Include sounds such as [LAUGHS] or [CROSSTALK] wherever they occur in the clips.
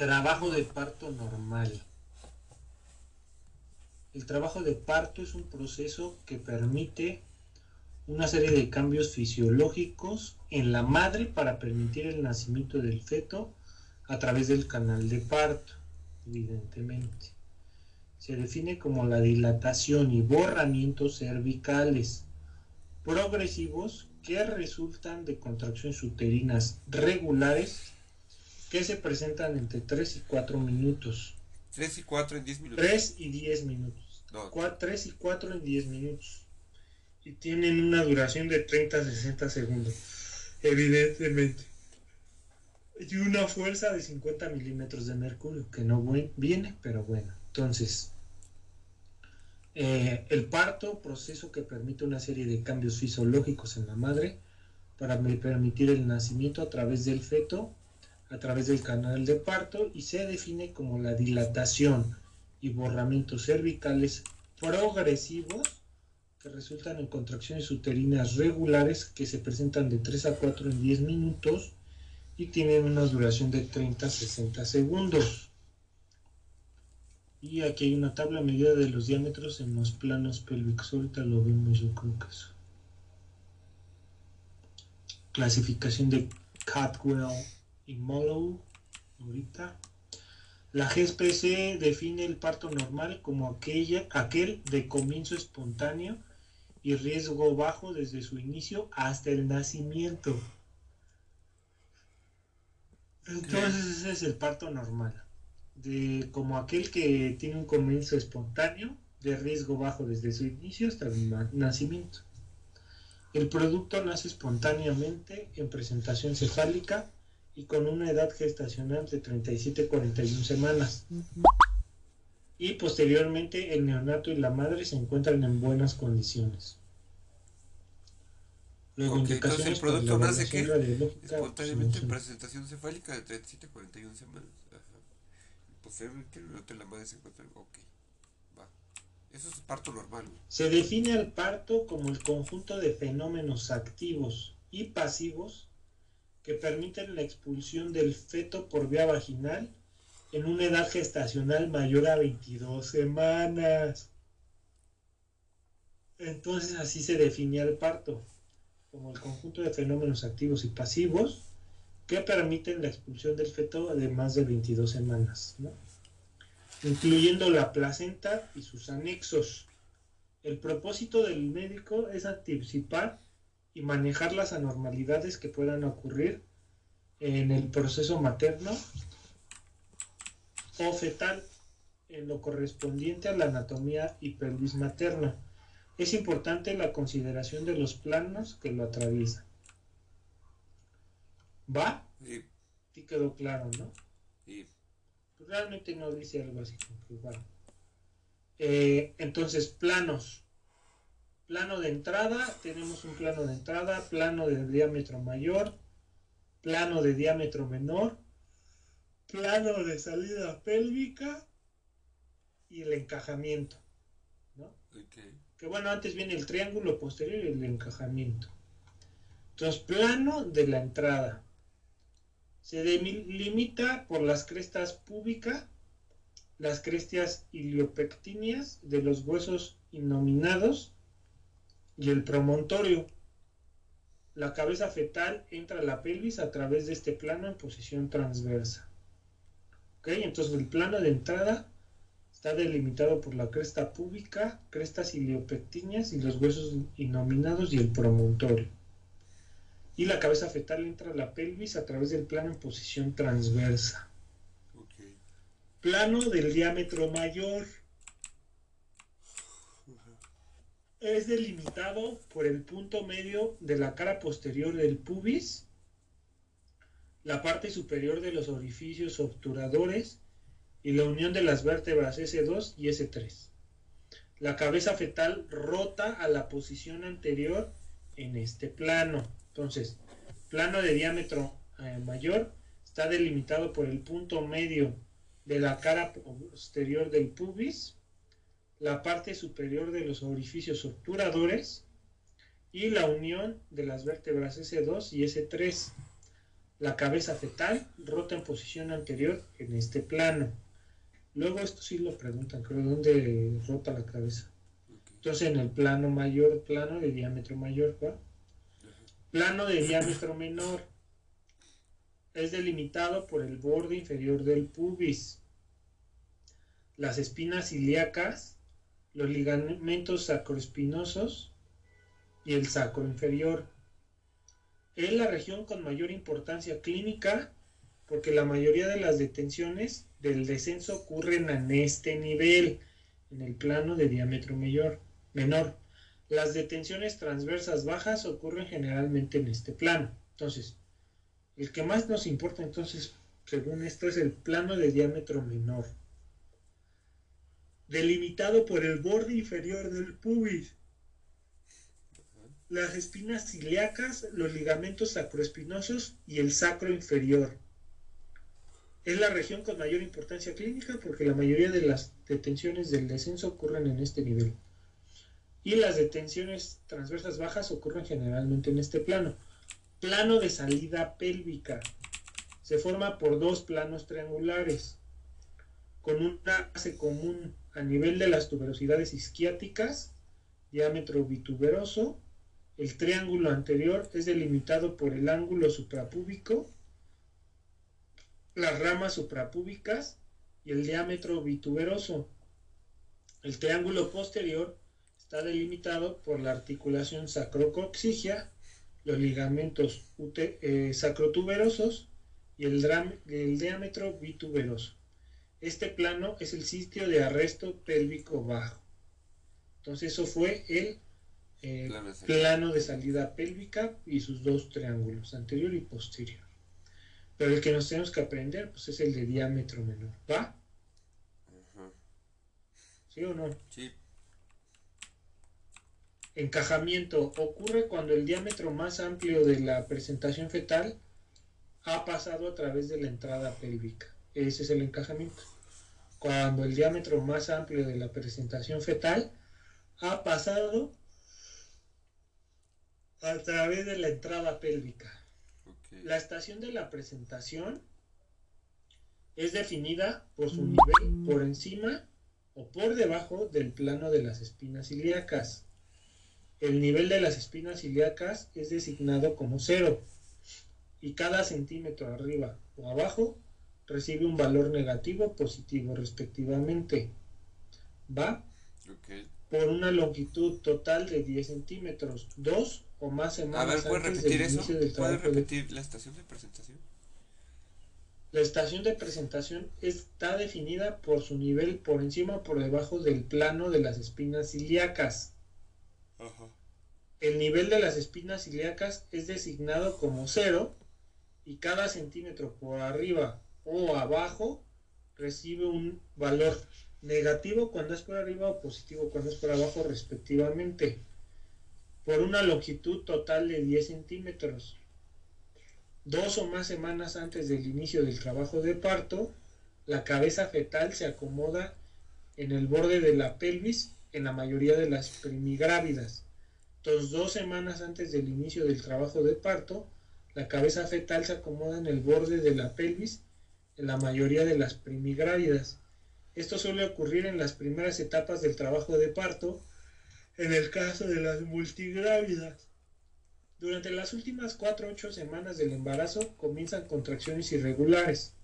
Trabajo de parto normal. El trabajo de parto es un proceso que permite una serie de cambios fisiológicos en la madre para permitir el nacimiento del feto a través del canal de parto, evidentemente. Se define como la dilatación y borramiento cervicales progresivos que resultan de contracciones uterinas regulares que se presentan entre 3 y 4 minutos. 3 y 4 en 10 minutos. 3 y 10 minutos. 3 y 4 en 10 minutos. Y tienen una duración de 30 a 60 segundos. Evidentemente. Y una fuerza de 50 milímetros de mercurio, que no viene, pero bueno. Entonces, eh, el parto, proceso que permite una serie de cambios fisiológicos en la madre para permitir el nacimiento a través del feto, a través del canal de parto y se define como la dilatación y borramientos cervicales progresivos que resultan en contracciones uterinas regulares que se presentan de 3 a 4 en 10 minutos y tienen una duración de 30 a 60 segundos. Y aquí hay una tabla medida de los diámetros en los planos pélvicos. Ahorita lo vemos, yo creo que eso. Clasificación de Catwell y Mollow. Ahorita. La GSPC define el parto normal como aquella, aquel de comienzo espontáneo y riesgo bajo desde su inicio hasta el nacimiento. Entonces ese es el parto normal de como aquel que tiene un comienzo espontáneo de riesgo bajo desde su inicio hasta el nacimiento. El producto nace espontáneamente en presentación cefálica y con una edad gestacional de 37-41 semanas. Y posteriormente el neonato y la madre se encuentran en buenas condiciones. Luego, entonces el producto nace que espontáneamente en presentación cefálica de 37-41 semanas la madre se encuentra. Ok, va. Eso es parto normal. Se define el parto como el conjunto de fenómenos activos y pasivos que permiten la expulsión del feto por vía vaginal en una edad gestacional mayor a 22 semanas. Entonces así se definía el parto, como el conjunto de fenómenos activos y pasivos que permiten la expulsión del feto de más de 22 semanas, incluyendo la placenta y sus anexos. El propósito del médico es anticipar y manejar las anormalidades que puedan ocurrir en el proceso materno o fetal en lo correspondiente a la anatomía y pelvis materna. Es importante la consideración de los planos que lo atraviesan. ¿Va? Sí. Sí quedó claro, ¿no? Sí. Realmente no dice algo así como que va. Eh, entonces, planos. Plano de entrada, tenemos un plano de entrada, plano de diámetro mayor, plano de diámetro menor, plano de salida pélvica y el encajamiento. ¿no? Que bueno, antes viene el triángulo posterior y el encajamiento. Entonces, plano de la entrada. Se delimita por las crestas púbicas, las crestas iliopectíneas de los huesos innominados y el promontorio. La cabeza fetal entra a la pelvis a través de este plano en posición transversa. ¿Ok? Entonces el plano de entrada está delimitado por la cresta púbica, crestas iliopectíneas y los huesos innominados y el promontorio y la cabeza fetal entra a la pelvis a través del plano en posición transversa. Plano del diámetro mayor. Es delimitado por el punto medio de la cara posterior del pubis, la parte superior de los orificios obturadores y la unión de las vértebras S2 y S3. La cabeza fetal rota a la posición anterior en este plano. Entonces, plano de diámetro eh, mayor está delimitado por el punto medio de la cara posterior del pubis, la parte superior de los orificios obturadores y la unión de las vértebras S2 y S3. La cabeza fetal rota en posición anterior en este plano. Luego esto sí lo preguntan, creo, ¿dónde rota la cabeza? Entonces en el plano mayor, plano de diámetro mayor, ¿va? Plano de diámetro menor es delimitado por el borde inferior del pubis, las espinas ilíacas, los ligamentos sacroespinosos y el sacro inferior. Es la región con mayor importancia clínica porque la mayoría de las detenciones del descenso ocurren en este nivel, en el plano de diámetro mayor, menor. Las detenciones transversas bajas ocurren generalmente en este plano. Entonces, el que más nos importa entonces, según esto, es el plano de diámetro menor, delimitado por el borde inferior del pubis, las espinas ciliacas, los ligamentos sacroespinosos y el sacro inferior. Es la región con mayor importancia clínica porque la mayoría de las detenciones del descenso ocurren en este nivel. Y las detenciones transversas bajas ocurren generalmente en este plano. Plano de salida pélvica. Se forma por dos planos triangulares, con una base común a nivel de las tuberosidades isquiáticas, diámetro bituberoso. El triángulo anterior es delimitado por el ángulo suprapúbico, las ramas suprapúbicas y el diámetro bituberoso. El triángulo posterior está delimitado por la articulación sacrocoxigia los ligamentos eh, sacrotuberosos y el, el diámetro bituberoso. Este plano es el sitio de arresto pélvico bajo. Entonces eso fue el eh, plano, de salida pélvica y sus dos triángulos, anterior y posterior. Pero el que nos tenemos que aprender pues es el de diámetro menor. ¿Va? ¿Sí o no? Sí. Encajamiento ocurre cuando el diámetro más amplio de la presentación fetal ha pasado a través de la entrada pélvica. Ese es el encajamiento. Cuando el diámetro más amplio de la presentación fetal ha pasado a través de la entrada pélvica. La estación de la presentación es definida por su nivel por encima o por debajo del plano de las espinas ilíacas el nivel de las espinas ilíacas es designado como cero y cada centímetro arriba o abajo recibe un valor negativo o positivo respectivamente. ¿Va? Por una longitud total de 10 centímetros, dos o más semanas A ver, ¿puedes repetir eso? ¿Puedes repetir la estación de presentación? La estación de presentación está definida por su nivel por encima o por debajo del plano de las espinas ilíacas. El nivel de las espinas ilíacas es designado como cero y cada centímetro por arriba o abajo recibe un valor negativo cuando es por arriba o positivo cuando es por abajo respectivamente por una longitud total de 10 centímetros. Dos o más semanas antes del inicio del trabajo de parto, la cabeza fetal se acomoda en el borde de la pelvis en la mayoría de las primigrávidas. Entonces, dos semanas antes del inicio del trabajo de parto, la cabeza fetal se acomoda en el borde de la pelvis en la mayoría de las primigrávidas. Esto suele ocurrir en las primeras etapas del trabajo de parto, en el caso de las multigrávidas. Durante las últimas 4 o 8 semanas del embarazo comienzan contracciones irregulares,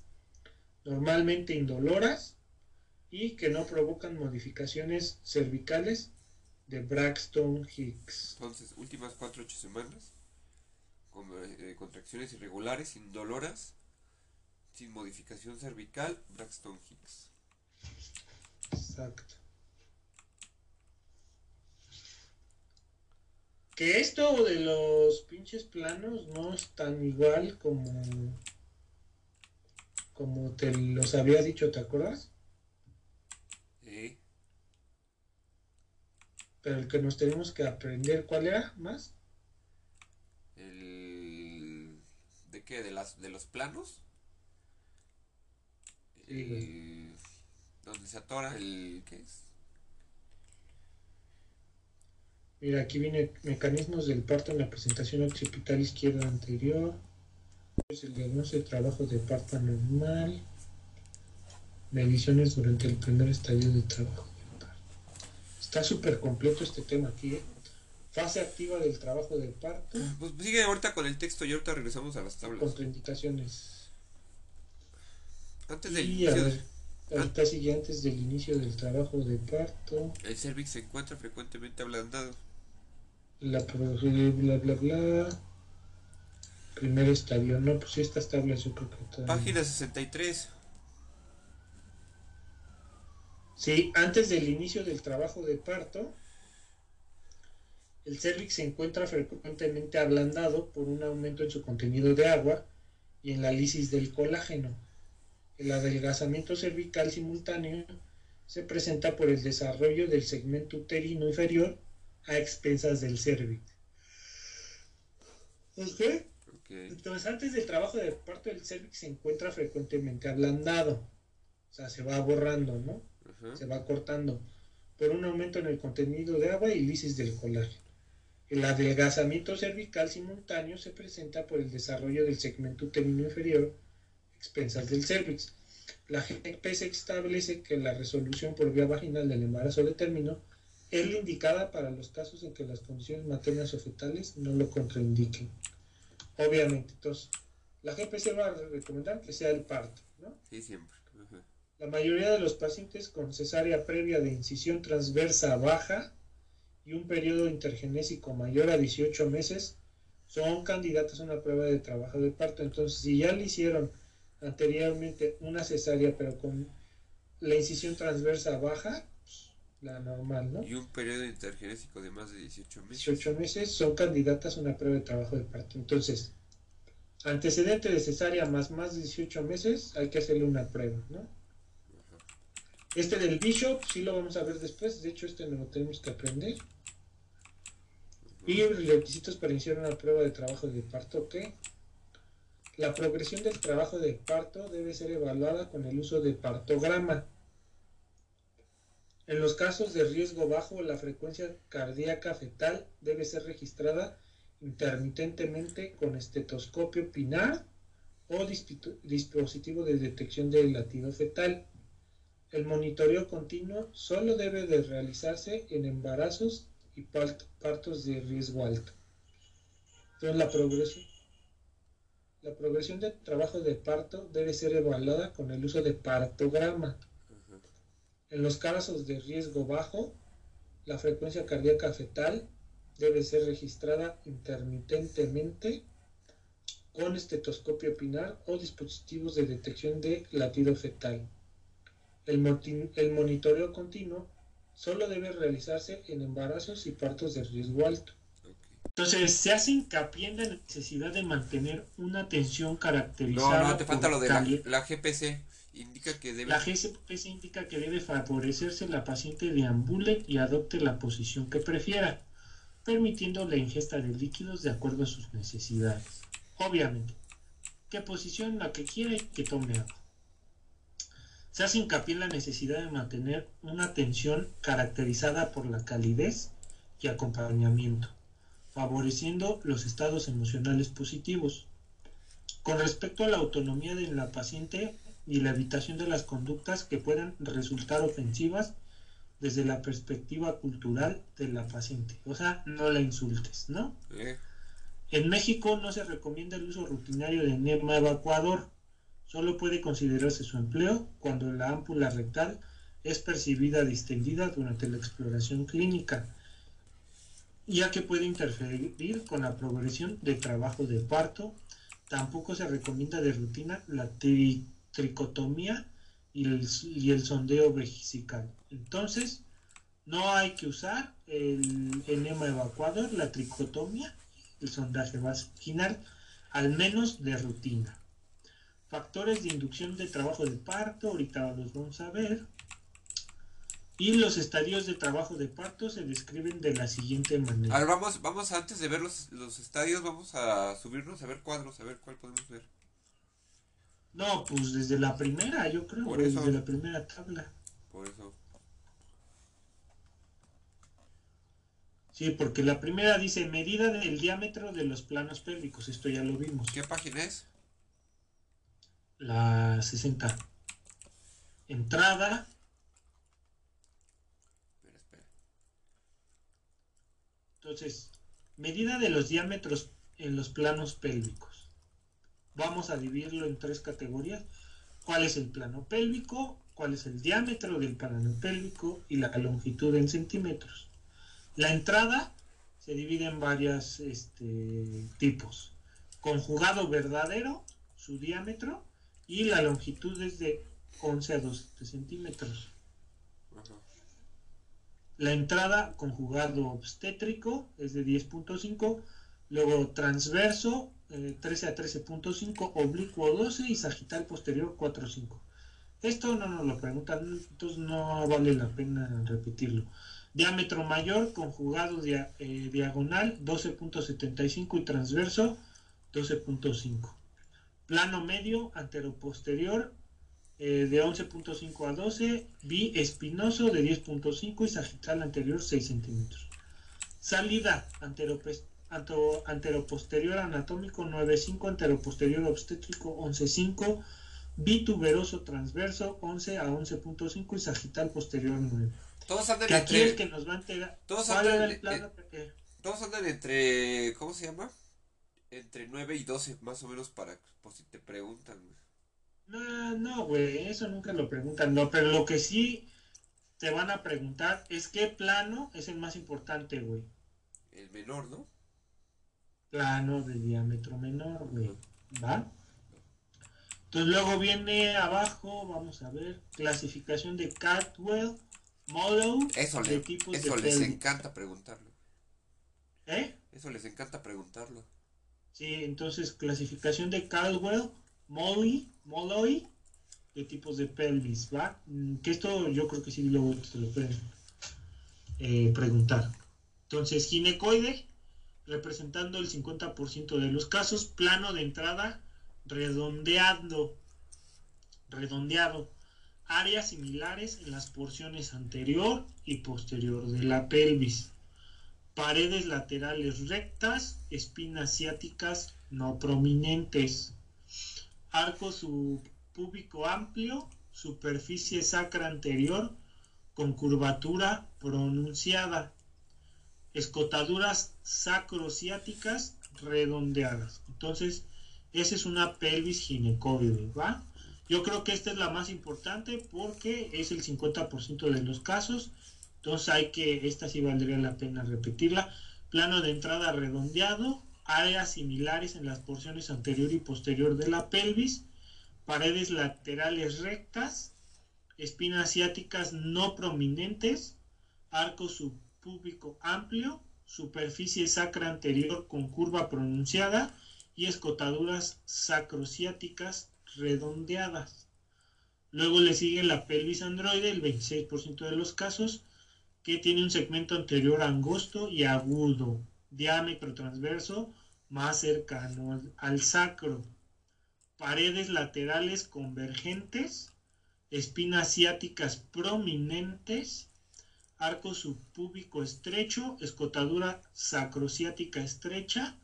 normalmente indoloras y que no provocan modificaciones cervicales de Braxton Hicks. Entonces, últimas 4 8 semanas, con eh, contracciones irregulares, indoloras, sin modificación cervical, Braxton Hicks. Exacto. Que esto de los pinches planos no es tan igual como como te los había dicho, ¿te acuerdas? Pero el que nos tenemos que aprender, ¿cuál era más? El... ¿De qué? ¿De, las, de los planos? Sí, donde se atora el... ¿Qué es? Mira, aquí viene mecanismos del parto en la presentación occipital izquierda anterior. Es el diagnóstico de trabajo de parto normal. Mediciones durante el primer estadio de trabajo. Está súper completo este tema aquí. ¿eh? Fase activa del trabajo de parto. Pues sigue ahorita con el texto y ahorita regresamos a las tablas. Contraindicaciones. Antes del inicio. Ahorita sigue antes del inicio del trabajo de parto. El cervix se encuentra frecuentemente ablandado. La bla bla bla. Primer estadio, no, pues estas tablas yo creo que todavía... Página 63. Sí, antes del inicio del trabajo de parto, el cervix se encuentra frecuentemente ablandado por un aumento en su contenido de agua y en la lisis del colágeno. El adelgazamiento cervical simultáneo se presenta por el desarrollo del segmento uterino inferior a expensas del cervix. ¿Ok? Entonces, antes del trabajo de parto, el cervix se encuentra frecuentemente ablandado. O sea, se va borrando, ¿no? Se va cortando por un aumento en el contenido de agua y lisis del colágeno. El adelgazamiento cervical simultáneo se presenta por el desarrollo del segmento uterino inferior, expensas del cervix. La GPS establece que la resolución por vía vaginal del embarazo de término es la indicada para los casos en que las condiciones maternas o fetales no lo contraindiquen. Obviamente, entonces, la GPC va a recomendar que sea el parto, ¿no? Sí, siempre. La mayoría de los pacientes con cesárea previa de incisión transversa baja y un periodo intergenésico mayor a 18 meses son candidatos a una prueba de trabajo de parto. Entonces, si ya le hicieron anteriormente una cesárea, pero con la incisión transversa baja, pues, la normal, ¿no? Y un periodo intergenésico de más de 18 meses. 18 meses son candidatas a una prueba de trabajo de parto. Entonces, antecedente de cesárea más más de 18 meses, hay que hacerle una prueba, ¿no? Este del Bishop sí lo vamos a ver después, de hecho este no lo tenemos que aprender. Y requisitos para iniciar una prueba de trabajo de parto que la progresión del trabajo de parto debe ser evaluada con el uso de partograma. En los casos de riesgo bajo, la frecuencia cardíaca fetal debe ser registrada intermitentemente con estetoscopio pinar o dispositivo de detección del latido fetal. El monitoreo continuo solo debe de realizarse en embarazos y partos de riesgo alto. Entonces la progresión, la progresión del trabajo de parto debe ser evaluada con el uso de partograma. En los casos de riesgo bajo, la frecuencia cardíaca fetal debe ser registrada intermitentemente con estetoscopio pinar o dispositivos de detección de latido fetal. El, monitoreo continuo solo debe realizarse en embarazos y partos de riesgo alto. Entonces, se hace hincapié en la necesidad de mantener una atención caracterizada. No, no, te falta lo de la, GPC. Indica que debe... La GPC indica que debe favorecerse la paciente deambule y adopte la posición que prefiera, permitiendo la ingesta de líquidos de acuerdo a sus necesidades. Obviamente, qué posición la que quiere que tome agua. Se hace hincapié en la necesidad de mantener una atención caracterizada por la calidez y acompañamiento, favoreciendo los estados emocionales positivos. Con respecto a la autonomía de la paciente y la evitación de las conductas que puedan resultar ofensivas desde la perspectiva cultural de la paciente. O sea, no la insultes, ¿no? En México no se recomienda el uso rutinario de enema evacuador Solo puede considerarse su empleo cuando la ámpula rectal es percibida distendida durante la exploración clínica, ya que puede interferir con la progresión de trabajo de parto. Tampoco se recomienda de rutina la tricotomía y el, sondeo vesical. Entonces, no hay que usar el enema evacuador, la tricotomía, el sondaje vaginal, al menos de rutina. Factores de inducción de trabajo de parto, ahorita los vamos a ver. Y los estadios de trabajo de parto se describen de la siguiente manera. A ver, vamos, vamos antes de ver los, los estadios, vamos a subirnos a ver cuadros, a ver cuál podemos ver. No, pues desde la primera, yo creo, desde la primera tabla. Por eso. Sí, porque la primera dice medida del diámetro de los planos pélvicos, esto ya lo vimos. ¿Qué página es? la 60. Entrada. Espera, espera. Entonces, medida de los diámetros en los planos pélvicos. Vamos a dividirlo en tres categorías. ¿Cuál es el plano pélvico? ¿Cuál es el diámetro del plano pélvico? Y la longitud en centímetros. La entrada se divide en varios este, tipos. Conjugado verdadero, su diámetro, y la longitud es de 11 a 12 centímetros. La entrada conjugado obstétrico es de 10.5, luego transverso 13 eh, a 13.5, oblicuo 12 y sagital posterior 4.5. Esto no nos lo preguntan, entonces no vale la pena repetirlo. Diámetro mayor conjugado eh, diagonal 12.75 y transverso 12.5. Plano medio anteroposterior eh, de 11.5 a 12, espinoso de 10.5 y sagital anterior 6 centímetros. Salida anteroposterior anatómico 9.5, anteroposterior obstétrico 11.5, bituberoso transverso 11 a 11.5 y sagital posterior 9. Todos andan que entre... Aquí el que nos va a. Todos andan, todos andan entre... ¿Cómo se llama? Entre 9 y 12 más o menos para... Por si te preguntan. No, no, güey, eso nunca lo preguntan, no, pero lo que sí te van a preguntar es qué plano es el más importante, güey. El menor, ¿no? Plano de diámetro menor, güey. ¿Va? Entonces luego viene abajo, vamos a ver, clasificación de Catwell, Model, eso, le, eso les encanta preguntarlo. ¿Eh? Eso les encanta preguntarlo. Sí, entonces clasificación de Caldwell, Molly, Molloy, de tipos de pelvis, ¿va? Mm, que esto yo creo que sí luego te lo pueden eh, preguntar. Entonces, ginecoide, representando el 50% de los casos, plano de entrada redondeando, redondeado, áreas similares en las porciones anterior y posterior de la pelvis, paredes laterales rectas, espinas ciáticas no prominentes, arco subpúbico amplio, superficie sacra anterior con curvatura pronunciada, escotaduras sacrociáticas redondeadas. Entonces, esa es una pelvis ginecoide, ¿va? Yo creo que esta es la más importante porque es el 50% de los casos. Entonces hay que, esta sí valdría la pena repetirla. Plano de entrada redondeado, áreas similares en las porciones anterior y posterior de la pelvis, paredes laterales rectas, espinas ciáticas no prominentes, arco subpúbico amplio, superficie sacra anterior con curva pronunciada y escotaduras sacrociáticas redondeadas. Luego le sigue la pelvis androide, el 26% de los casos, que tiene un segmento anterior angosto y agudo, diámetro transverso más cercano al, sacro, paredes laterales convergentes, espinas ciáticas prominentes, arco subpúbico estrecho, escotadura sacrociática estrecha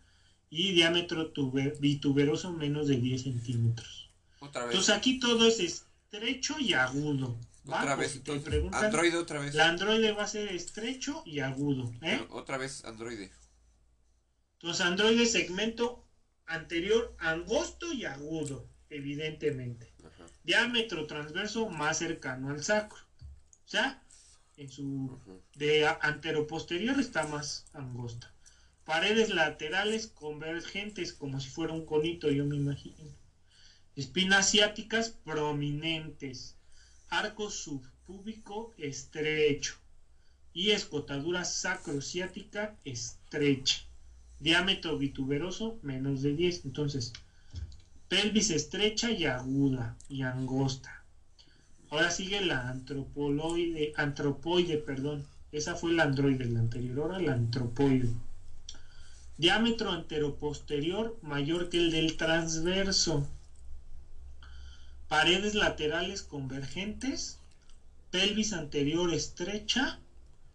y diámetro bituberoso menos de 10 centímetros. Otra vez. Entonces aquí todo es estrecho y agudo. Otra vez. Android otra vez. La androide va a ser estrecho y agudo. ¿eh? Otra vez androide. Entonces androide segmento anterior angosto y agudo, evidentemente. Diámetro transverso más cercano al sacro. O sea, en su de antero posterior está más angosta paredes laterales convergentes, como si fuera un conito, yo me imagino. Espinas ciáticas prominentes, arco subpúbico estrecho y escotadura sacrociática estrecha. Diámetro bituberoso menos de 10. Entonces, pelvis estrecha y aguda y angosta. Ahora sigue la antropoloide, antropoide, perdón. Esa fue la androide, la anterior, ahora la antropoide diámetro anteroposterior mayor que el del transverso, paredes laterales convergentes, pelvis anterior estrecha,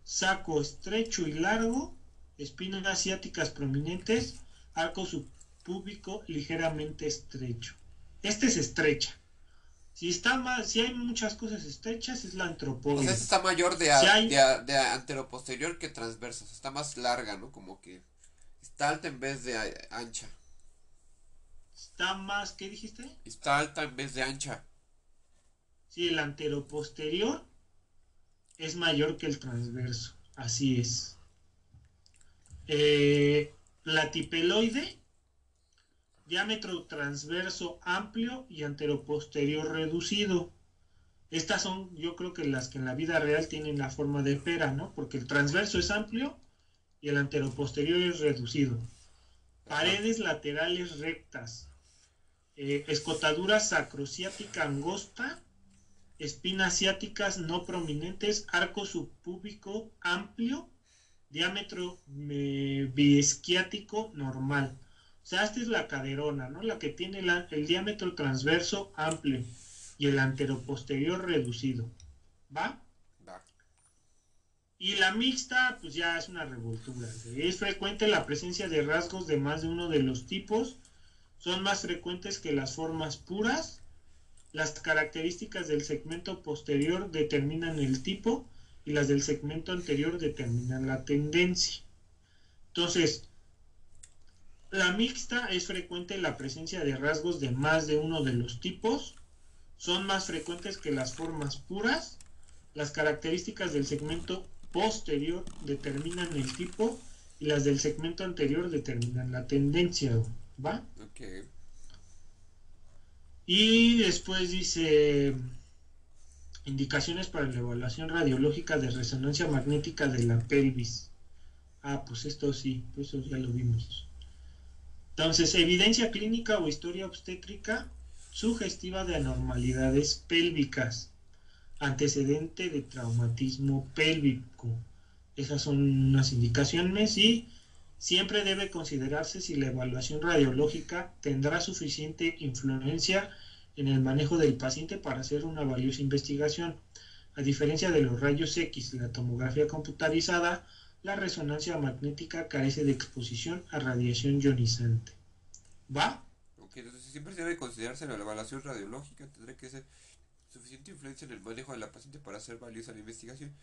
saco estrecho y largo, espinas asiáticas prominentes, arco subpúbico ligeramente estrecho. Este es estrecha. Si está más, si hay muchas cosas estrechas, es la antropóide. O sea, esta está mayor de, a, de, anteroposterior que transversa. está más larga, ¿no? Como que está alta en vez de ancha. Está más, ¿qué dijiste? Está alta en vez de ancha. Sí, el anteroposterior es mayor que el transverso. Así es. Eh, tipeloide diámetro transverso amplio y anteroposterior reducido. Estas son, yo creo que las que en la vida real tienen la forma de pera, ¿no? Porque el transverso es amplio y el anteroposterior es reducido. Paredes laterales rectas. Eh, escotadura sacrociática angosta. Espinas ciáticas no prominentes. Arco subpúbico amplio. Diámetro eh, biesquiático normal. O sea, esta es la caderona, ¿no? La que tiene el diámetro transverso amplio y el anteroposterior reducido. ¿Va? Va. Y la mixta, pues ya es una revoltura. Es frecuente la presencia de rasgos de más de uno de los tipos. Son más frecuentes que las formas puras. Las características del segmento posterior determinan el tipo y las del segmento anterior determinan la tendencia. Entonces, la mixta es frecuente la presencia de rasgos de más de uno de los tipos. Son más frecuentes que las formas puras. Las características del segmento posterior determinan el tipo y las del segmento anterior determinan la tendencia. ¿Va? Ok. Y después dice indicaciones para la evaluación radiológica de resonancia magnética de la pelvis. Ah, pues esto sí, pues eso ya lo vimos. Entonces, evidencia clínica o historia obstétrica sugestiva de anormalidades pélvicas, antecedente de traumatismo pélvico. Esas son unas indicaciones y siempre debe considerarse si la evaluación radiológica tendrá suficiente influencia en el manejo del paciente para hacer una valiosa investigación. A diferencia de los rayos X, la tomografía computarizada la resonancia magnética carece de exposición a radiación ionizante. ¿Va? Ok, entonces siempre se debe considerarse la evaluación radiológica, tendrá que ser suficiente influencia en el manejo de la paciente para hacer valiosa la investigación.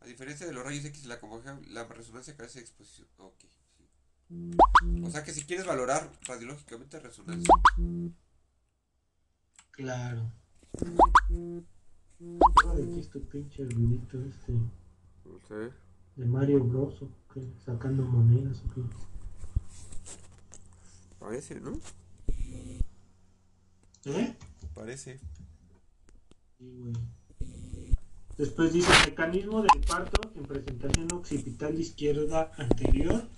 A diferencia de los rayos X, la, la resonancia carece de exposición. Ok, O sea que si quieres valorar radiológicamente resonancia. Claro. ¿De qué pinche este? No sé de Mario Bros. Sacando monedas o qué. Parece, ¿no? ¿Eh? Parece. Sí, güey. Después dice mecanismo del parto en presentación occipital izquierda anterior.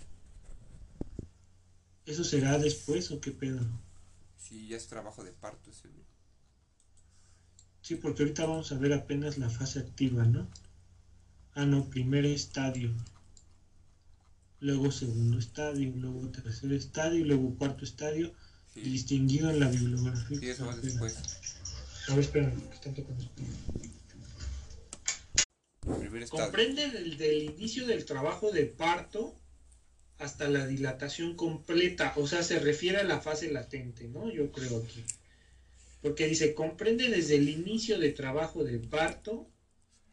¿Eso será después o qué pedo? Sí, ya es trabajo de parto ese. Sí, porque ahorita vamos a ver apenas la fase activa, ¿no? Ah, no, primer estadio. Luego segundo estadio, luego tercer estadio, luego cuarto estadio, distinguido en la bibliografía. Sí, eso va después. A ver, espera, que están tocando. Comprende desde el inicio del trabajo de parto hasta la dilatación completa, o sea, se refiere a la fase latente, ¿no? Yo creo aquí. Porque dice, comprende desde el inicio de trabajo de parto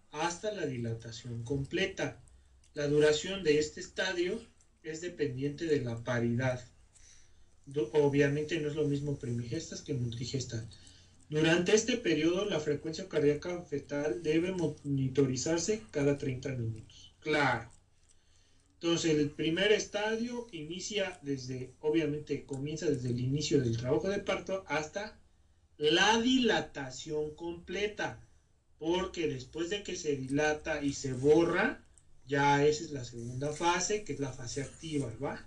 hasta la dilatación completa. La duración de este estadio es dependiente de la paridad. Obviamente no es lo mismo primigestas que nutrigestas. Durante este periodo la frecuencia cardíaca fetal debe monitorizarse cada 30 minutos. Claro. Entonces el primer estadio inicia desde, obviamente comienza desde el inicio del trabajo de parto hasta la dilatación completa porque después de que se dilata y se borra, ya esa es la segunda fase, que es la fase activa, ¿va?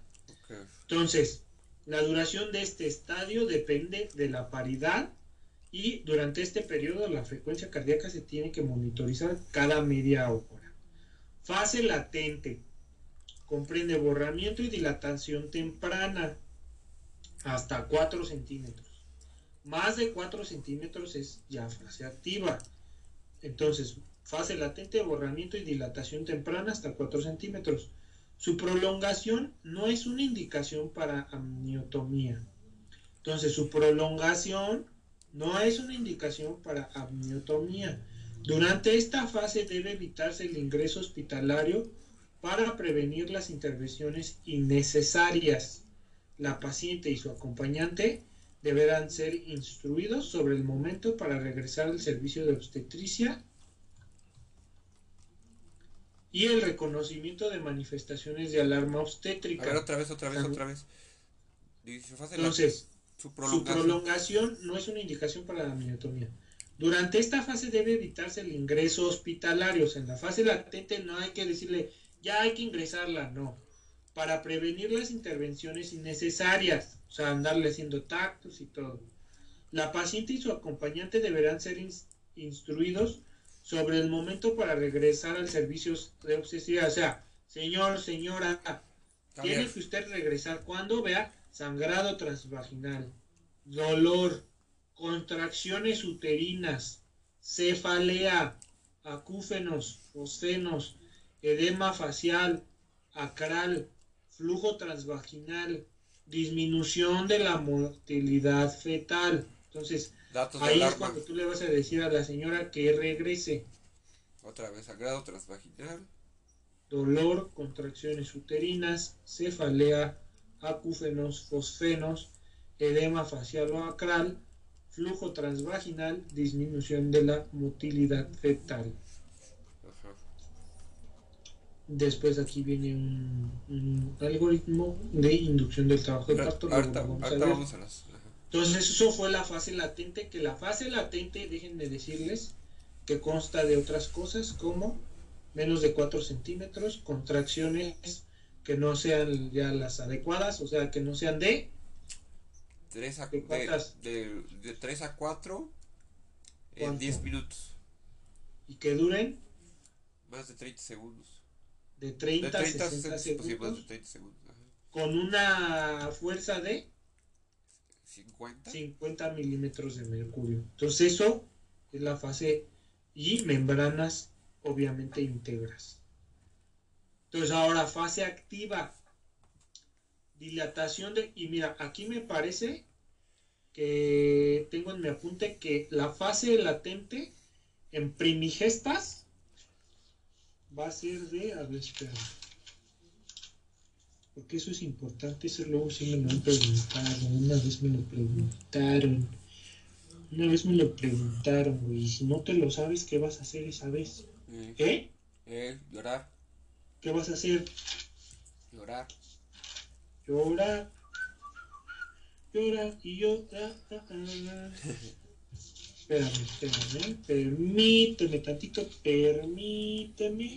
Entonces, la duración de este estadio depende de la paridad y durante este periodo la frecuencia cardíaca se tiene que monitorizar cada media hora. Fase latente. Comprende borramiento y dilatación temprana hasta 4 centímetros. Más de 4 centímetros es ya fase activa. Entonces, fase latente, borramiento y dilatación temprana hasta 4 centímetros. Su prolongación no es una indicación para amniotomía. Entonces, su prolongación No es una indicación para amniotomía. Durante esta fase debe evitarse el ingreso hospitalario para prevenir las intervenciones innecesarias. La paciente y su acompañante deberán ser instruidos sobre el momento para regresar al servicio de obstetricia y el reconocimiento de manifestaciones de alarma obstétrica. A ver, otra vez, otra vez, otra vez. Entonces, su prolongación. no es una indicación para la amniotomía. Durante esta fase debe evitarse el ingreso hospitalario. en la fase latente no hay que decirle, ya hay que ingresarla, no. Para prevenir las intervenciones innecesarias, o sea, andarle haciendo tactos y todo. La paciente y su acompañante deberán ser instruidos sobre el momento para regresar al servicio de obstetricia. O sea, señor, señora, tiene que usted regresar cuando vea sangrado transvaginal, dolor, contracciones uterinas, cefalea, acúfenos, fosfenos, edema facial, acral, flujo transvaginal, disminución de la motilidad fetal. Entonces, ahí es cuando tú le vas a decir a la señora que regrese. Otra vez, sangrado transvaginal. Dolor, contracciones uterinas, cefalea, acúfenos, fosfenos, edema facial o acral, flujo transvaginal, disminución de la motilidad fetal. Después aquí viene un, algoritmo de inducción del trabajo de parto. Entonces eso fue la fase latente, que la fase latente, déjenme decirles, que consta de otras cosas como menos de 4 centímetros, contracciones que no sean ya las adecuadas, o sea, que no sean de 3 a, de, de, 3 a 4 en 10 minutos. Y que duren más de 30 segundos. De 30, a 60 segundos. Con una fuerza de 50. 50 milímetros de mercurio. Entonces eso es la fase y membranas obviamente íntegras. Entonces ahora fase activa. Dilatación de... Y mira, aquí me parece que tengo en mi apunte que la fase latente en primigestas va a ser de... A ver, espera. Porque eso es importante, eso luego sí me lo han preguntado. Una vez me lo preguntaron. Una vez me lo preguntaron, güey. Y si no te lo sabes, ¿qué vas a hacer esa vez? ¿Eh? Eh, llorar. ¿Qué vas a hacer? Llorar. Llorar. Llorar y llorar. [LAUGHS] espérame, espérame. Permíteme tantito. Permíteme.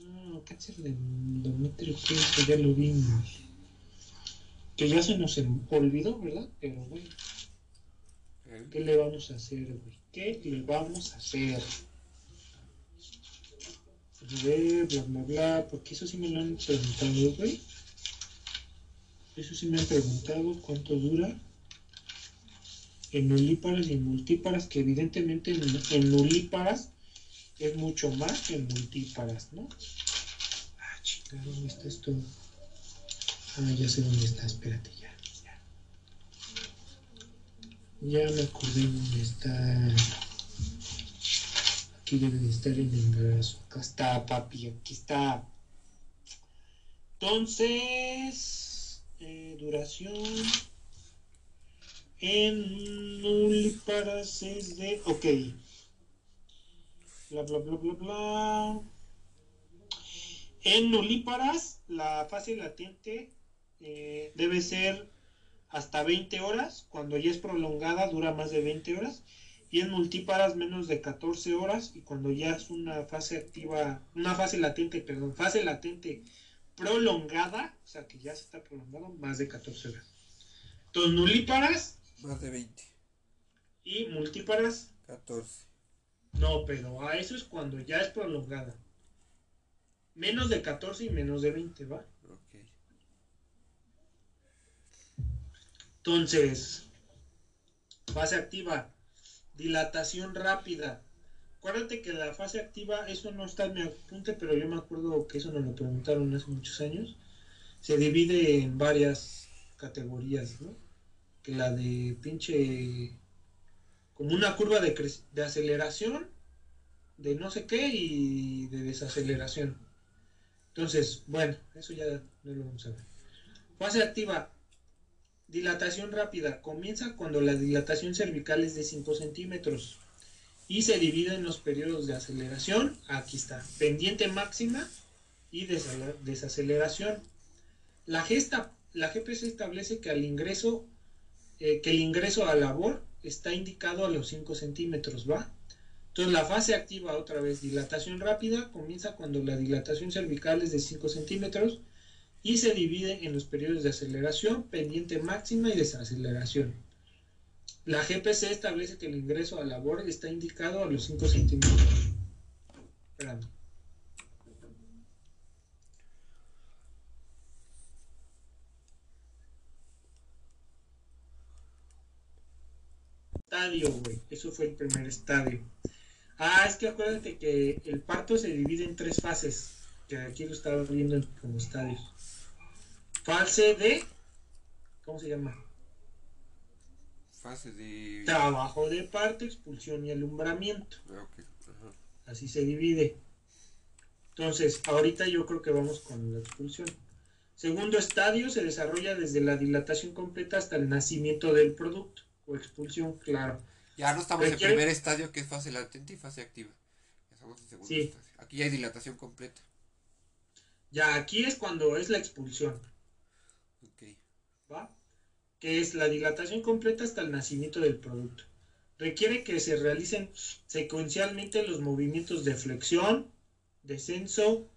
No, cáncer de endometrio, que ya lo vimos. Que ya se nos olvidó, ¿verdad? Pero bueno. ¿Qué le vamos a hacer, güey? ¿Qué le vamos a hacer? A ver, bla, bla, bla. Porque eso sí me lo han preguntado, güey. Eso sí me han preguntado cuánto dura en nulíparas y en multíparas, que evidentemente en, en nulíparas es mucho más que en multíparas, ¿no? Ah, chingada, ¿dónde está esto? Ah, ya sé dónde está, espérate, ya, ya. Ya me acordé dónde está. Aquí debe de estar en el embarazo. Acá está, papi, aquí está. Entonces, eh, duración en nulíparas es de. Ok bla, bla, bla, bla, bla. En nulíparas, la fase latente eh, debe ser hasta 20 horas. Cuando ya es prolongada, dura más de 20 horas. Y en multíparas, menos de 14 horas. Y cuando ya es una fase activa, una fase latente, perdón, fase latente prolongada, o sea que ya se está prolongando, más de 14 horas. Entonces, nulíparas. Más de 20. Y multíparas. 14. No, pero a eso es cuando ya es prolongada. Menos de 14 y menos de 20, ¿va? Ok. Entonces, fase activa, dilatación rápida. Acuérdate que la fase activa, eso no está en mi apunte, pero yo me acuerdo que eso nos lo preguntaron hace muchos años. Se divide en varias categorías, ¿no? Que la de pinche como una curva de, de aceleración, de no sé qué y de desaceleración. Entonces, bueno, eso ya no lo vamos a ver. Fase activa, dilatación rápida. Comienza cuando la dilatación cervical es de 5 centímetros y se divide en los periodos de aceleración. Aquí está, pendiente máxima y desaceleración. La, gesta, la GPS establece que al ingreso, eh, que el ingreso a labor está indicado a los 5 centímetros, ¿va? Entonces la fase activa, otra vez, dilatación rápida, comienza cuando la dilatación cervical es de 5 centímetros y se divide en los periodos de aceleración, pendiente máxima y desaceleración. La GPC establece que el ingreso a labor está indicado a los 5 centímetros. Estadio, güey. Eso fue el primer estadio. Ah, es que acuérdate que el parto se divide en tres fases. Que aquí lo estaba viendo como estadios. Fase de. ¿Cómo se llama? Fase de. Trabajo de parto, expulsión y alumbramiento. Ah, Así se divide. Entonces, ahorita yo creo que vamos con la expulsión. Segundo estadio se desarrolla desde la dilatación completa hasta el nacimiento del producto o expulsión, claro. Ya no estamos en el primer estadio que es fase latente y fase activa. Ya estamos en segundo sí. Aquí ya hay dilatación completa. Ya, aquí es cuando es la expulsión. Ok. ¿Va? Que es la dilatación completa hasta el nacimiento del producto. Requiere que se realicen secuencialmente los movimientos de flexión, descenso,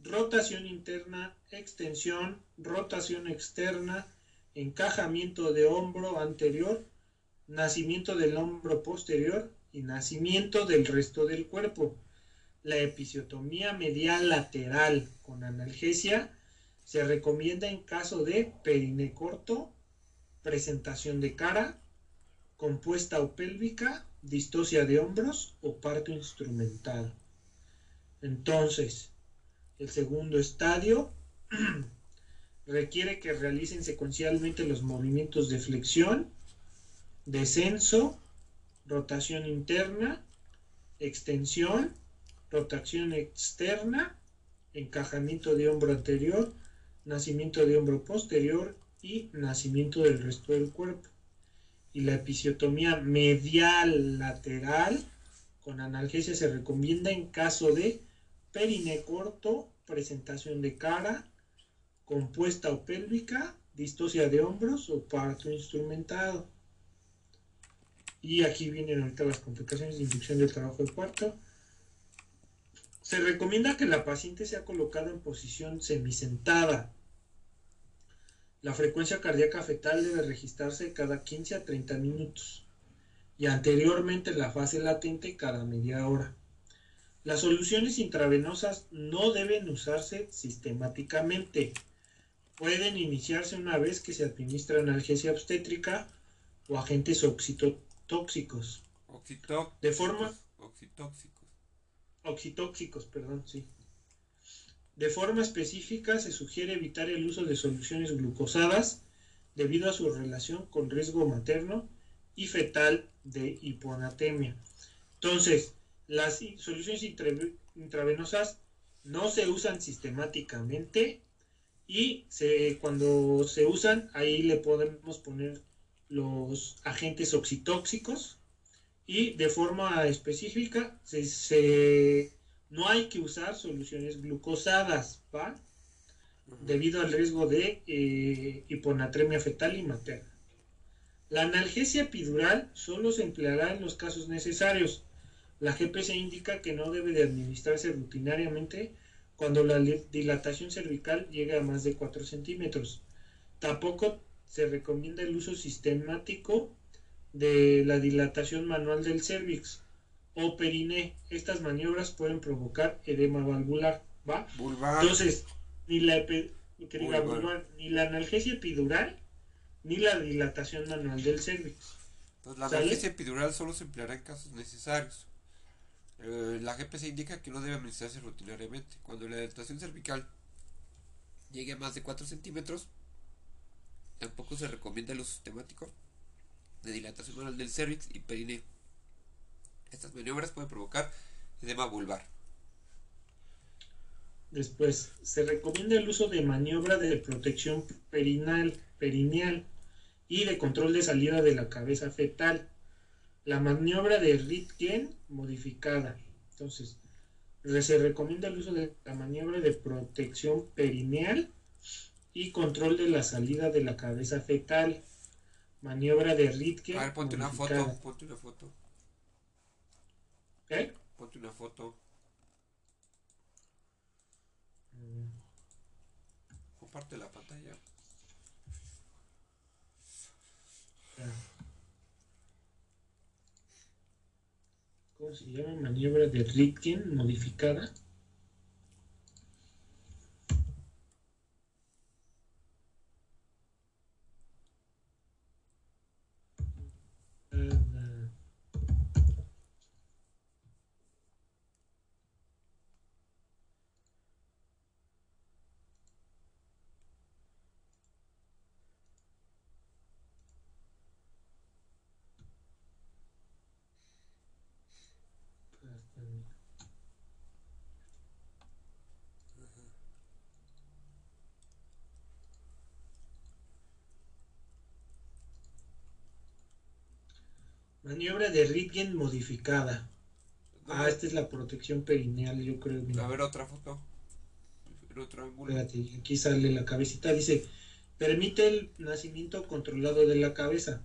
rotación interna, extensión, rotación externa, encajamiento de hombro anterior nacimiento del hombro posterior y nacimiento del resto del cuerpo. La episiotomía medial lateral con analgesia se recomienda en caso de perine corto, presentación de cara, compuesta o pélvica, distosia de hombros o parto instrumental. Entonces, el segundo estadio [CLEARS THROAT] requiere que realicen secuencialmente los movimientos de flexión, descenso, rotación interna, extensión, rotación externa, encajamiento de hombro anterior, nacimiento de hombro posterior y nacimiento del resto del cuerpo. Y la episiotomía medial lateral con analgesia se recomienda en caso de perine corto, presentación de cara, compuesta o pélvica, distosia de hombros o parto instrumentado. Y aquí vienen ahorita las complicaciones de inducción del trabajo de cuarto. Se recomienda que la paciente sea colocada en posición semisentada. La frecuencia cardíaca fetal debe registrarse cada 15 a 30 minutos y anteriormente la fase latente cada media hora. Las soluciones intravenosas no deben usarse sistemáticamente. Pueden iniciarse una vez que se administra analgesia obstétrica o agentes oxitó tóxicos. De forma. Oxitóxicos. Oxitóxicos, perdón, sí. De forma específica se sugiere evitar el uso de soluciones glucosadas debido a su relación con riesgo materno y fetal de hiponatemia. Entonces, las soluciones intravenosas no se usan sistemáticamente y se, cuando se usan ahí le podemos poner los agentes oxitóxicos y de forma específica se, no hay que usar soluciones glucosadas ¿va? debido al riesgo de eh, hiponatremia fetal y materna. La analgesia epidural solo se empleará en los casos necesarios. La GPC indica que no debe de administrarse rutinariamente cuando la dilatación cervical llegue a más de 4 centímetros. Tampoco se recomienda el uso sistemático de la dilatación manual del cervix o periné. Estas maniobras pueden provocar edema valvular, ¿va? Entonces, ni la, ni la analgesia epidural ni la dilatación manual del cervix. Pues la analgesia epidural solo se empleará en casos necesarios. Eh, la GPC indica que no debe administrarse rutinariamente. Cuando la dilatación cervical llegue a más de 4 centímetros, Tampoco se recomienda el uso sistemático de dilatación oral del cervix y perine Estas maniobras pueden provocar edema vulvar. Después, se recomienda el uso de maniobra de protección perinal, perineal y de control de salida de la cabeza fetal. La maniobra de Ritgen modificada. Entonces, se recomienda el uso de la maniobra de protección perineal y control de la salida de la cabeza fetal. Maniobra de Ritgen. A ver, ponte una foto, ponte una foto. ¿Qué? Ponte una foto. Comparte la pantalla. ¿Cómo se llama? Maniobra de Ritgen modificada. 嗯 Maniobra de Ritgen modificada. Ah, esta es la protección perineal, yo creo. A ver, otra foto. otro ángulo. Espérate, aquí sale la cabecita. Dice, permite el nacimiento controlado de la cabeza.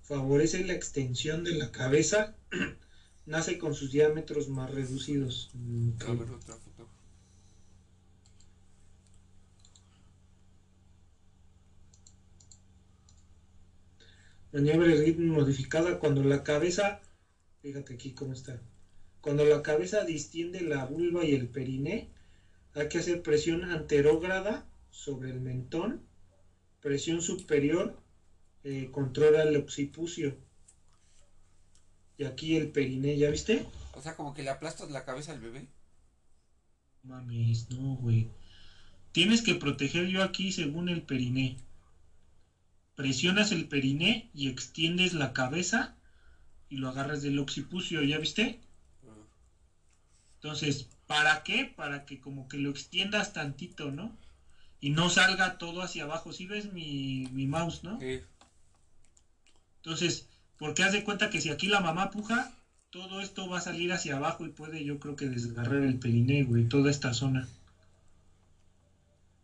Favorece la extensión de la cabeza. [CLEARS THROAT] Nace con sus diámetros más reducidos. A ver, otra foto. Maniobra de ritmo modificada cuando la cabeza, fíjate aquí cómo está, cuando la cabeza distiende la vulva y el periné, hay que hacer presión anterógrada sobre el mentón, presión superior, eh, controla el occipucio. Y aquí el periné, ¿ya viste? O sea, como que le aplastas la cabeza al bebé. Mames, no, güey. Tienes que proteger yo aquí según el periné presionas el periné y extiendes la cabeza y lo agarras del occipucio, ¿ya viste? Entonces, ¿para qué? Para que como que lo extiendas tantito, ¿no? Y no salga todo hacia abajo. ¿Sí ves mi, mi mouse, no? Sí. Entonces, porque haz de cuenta que si aquí la mamá puja, todo esto va a salir hacia abajo y puede yo creo que desgarrar el periné, güey, toda esta zona.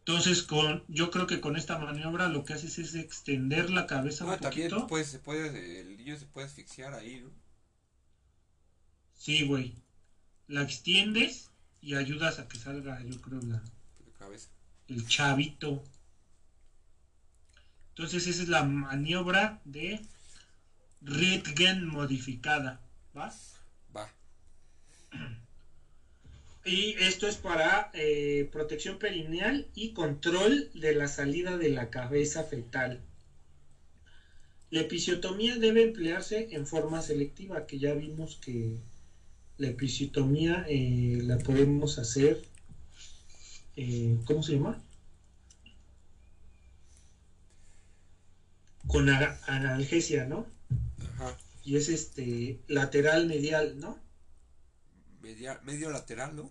Entonces, con, yo creo que con esta maniobra lo que haces es extender la cabeza un también poquito. Pues, se puede, el niño se puede asfixiar ahí, ¿no? Sí, güey. La extiendes y ayudas a que salga, yo creo, la, cabeza. el chavito. Entonces, esa es la maniobra de Ritgen modificada. ¿Va? Va. Y esto es para eh, protección perineal y control de la salida de la cabeza fetal. La episiotomía debe emplearse en forma selectiva, que ya vimos que la episiotomía eh, la podemos hacer, eh, ¿cómo se llama? Con analgesia, ¿no? Ajá. Y es este lateral medial, ¿no? Medio lateral, ¿no?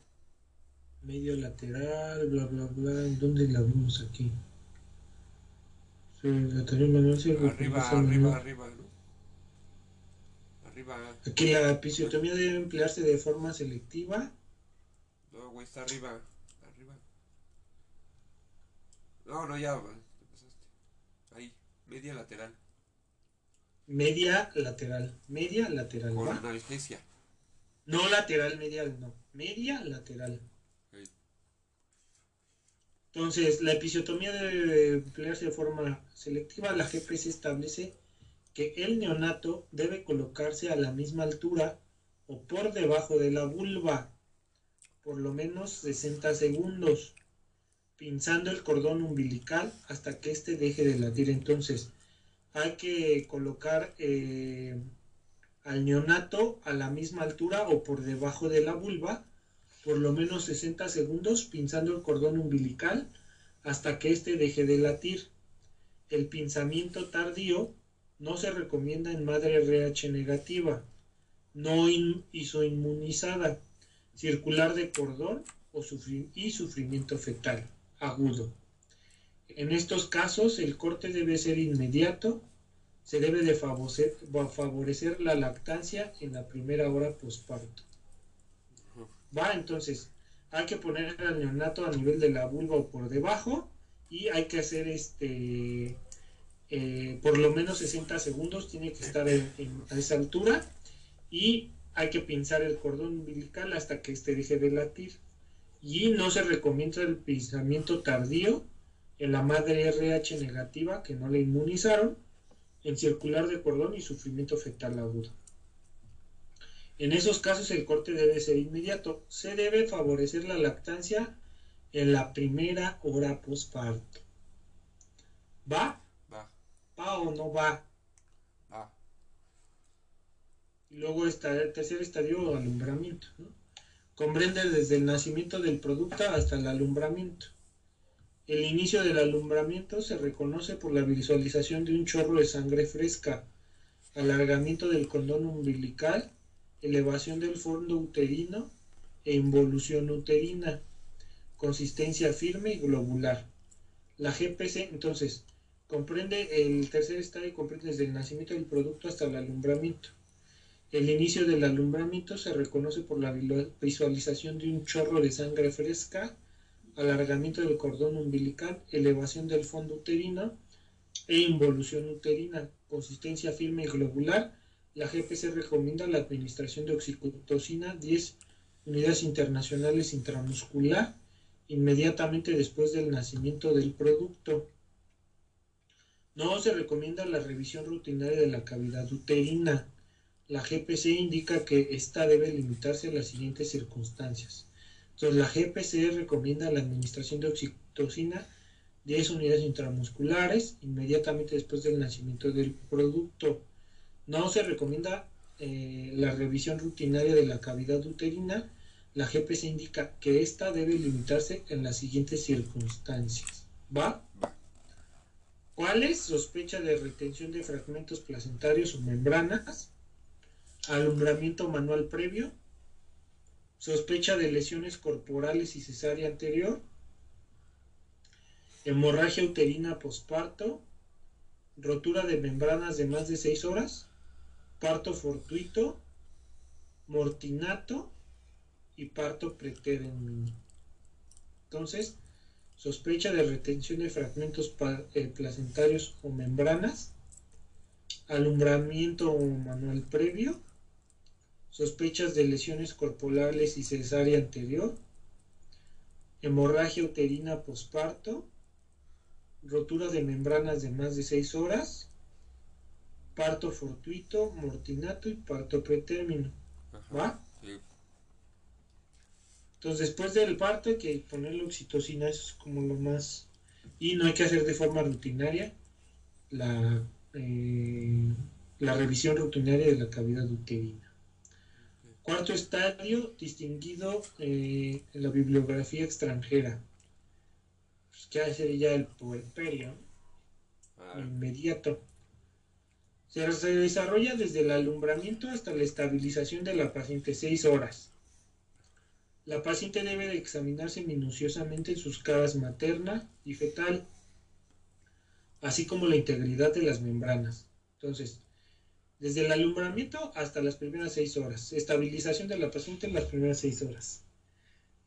Medio lateral, bla, bla, bla. ¿Dónde la vimos aquí? Sí, arriba, arriba, arriba, ¿no? Arriba. Aquí la episiotomía debe emplearse de forma selectiva. No, güey, está arriba. Arriba. No, no, ya, Ahí, media lateral. Media lateral. Media lateral. Con analgesia. No lateral medial, no. Media lateral. Entonces, la episiotomía debe emplearse de forma selectiva. La GPS establece que el neonato debe colocarse a la misma altura o por debajo de la vulva, por lo menos 60 segundos, pinzando el cordón umbilical hasta que éste deje de latir. Entonces, hay que colocar eh, al neonato a la misma altura o por debajo de la vulva, por lo menos 60 segundos, pinzando el cordón umbilical hasta que éste deje de latir. El pinzamiento tardío no se recomienda en madre RH negativa, no isoinmunizada, circular de cordón o y sufrimiento fetal agudo. En estos casos el corte debe ser inmediato, se debe de favorecer, favorecer la lactancia en la primera hora posparto. Va, entonces, hay que poner al neonato a nivel de la vulva o por debajo y hay que hacer este eh, por lo menos 60 segundos, tiene que estar en, a esa altura y hay que pinzar el cordón umbilical hasta que este deje de latir. Y no se recomienda el pinzamiento tardío en la madre RH negativa que no le inmunizaron, en circular de cordón y sufrimiento fetal agudo. En esos casos el corte debe ser inmediato. Se debe favorecer la lactancia en la primera hora postparto. ¿Va? Va. ¿Va o no va? Va. Y luego está el tercer estadio, alumbramiento. Comprende desde el nacimiento del producto hasta el alumbramiento. El inicio del alumbramiento se reconoce por la visualización de un chorro de sangre fresca, alargamiento del condón umbilical, elevación del fondo uterino e involución uterina, consistencia firme y globular. La GPC, entonces, comprende el tercer estadio, comprende desde el nacimiento del producto hasta el alumbramiento. El inicio del alumbramiento se reconoce por la visualización de un chorro de sangre fresca, alargamiento del cordón umbilical, elevación del fondo uterino e involución uterina, consistencia firme y globular, la GPC recomienda la administración de oxitocina 10 unidades internacionales intramuscular inmediatamente después del nacimiento del producto. No se recomienda la revisión rutinaria de la cavidad uterina. La GPC indica que esta debe limitarse a las siguientes circunstancias. Entonces, la GPC recomienda la administración de oxitocina 10 unidades intramusculares inmediatamente después del nacimiento del producto. No se recomienda eh, la revisión rutinaria de la cavidad uterina. La GPC indica que ésta debe limitarse en las siguientes circunstancias. ¿Va? ¿Cuáles? Sospecha de retención de fragmentos placentarios o membranas. Alumbramiento manual previo. Sospecha de lesiones corporales y cesárea anterior. Hemorragia uterina posparto. Rotura de membranas de más de 6 horas parto fortuito, mortinato y parto pretérmino. Entonces, sospecha de retención de fragmentos eh, placentarios o membranas, alumbramiento manual previo, sospechas de lesiones corporales y cesárea anterior, hemorragia uterina posparto, rotura de membranas de más de 6 horas, parto fortuito, mortinato y parto pretérmino. ¿Va? Entonces, después del parto hay que ponerle oxitocina, eso es como lo más. Y no hay que hacer de forma rutinaria la, eh, la revisión rutinaria de la cavidad uterina. Cuarto estadio, distinguido eh, en la bibliografía extranjera. Pues, ¿Qué sería el puerperio? Ah. Inmediato. Se desarrolla desde el alumbramiento hasta la estabilización de la paciente 6 horas. La paciente debe examinarse minuciosamente en sus caras materna y fetal, así como la integridad de las membranas. Entonces, desde el alumbramiento hasta las primeras 6 horas. Estabilización de la paciente en las primeras 6 horas.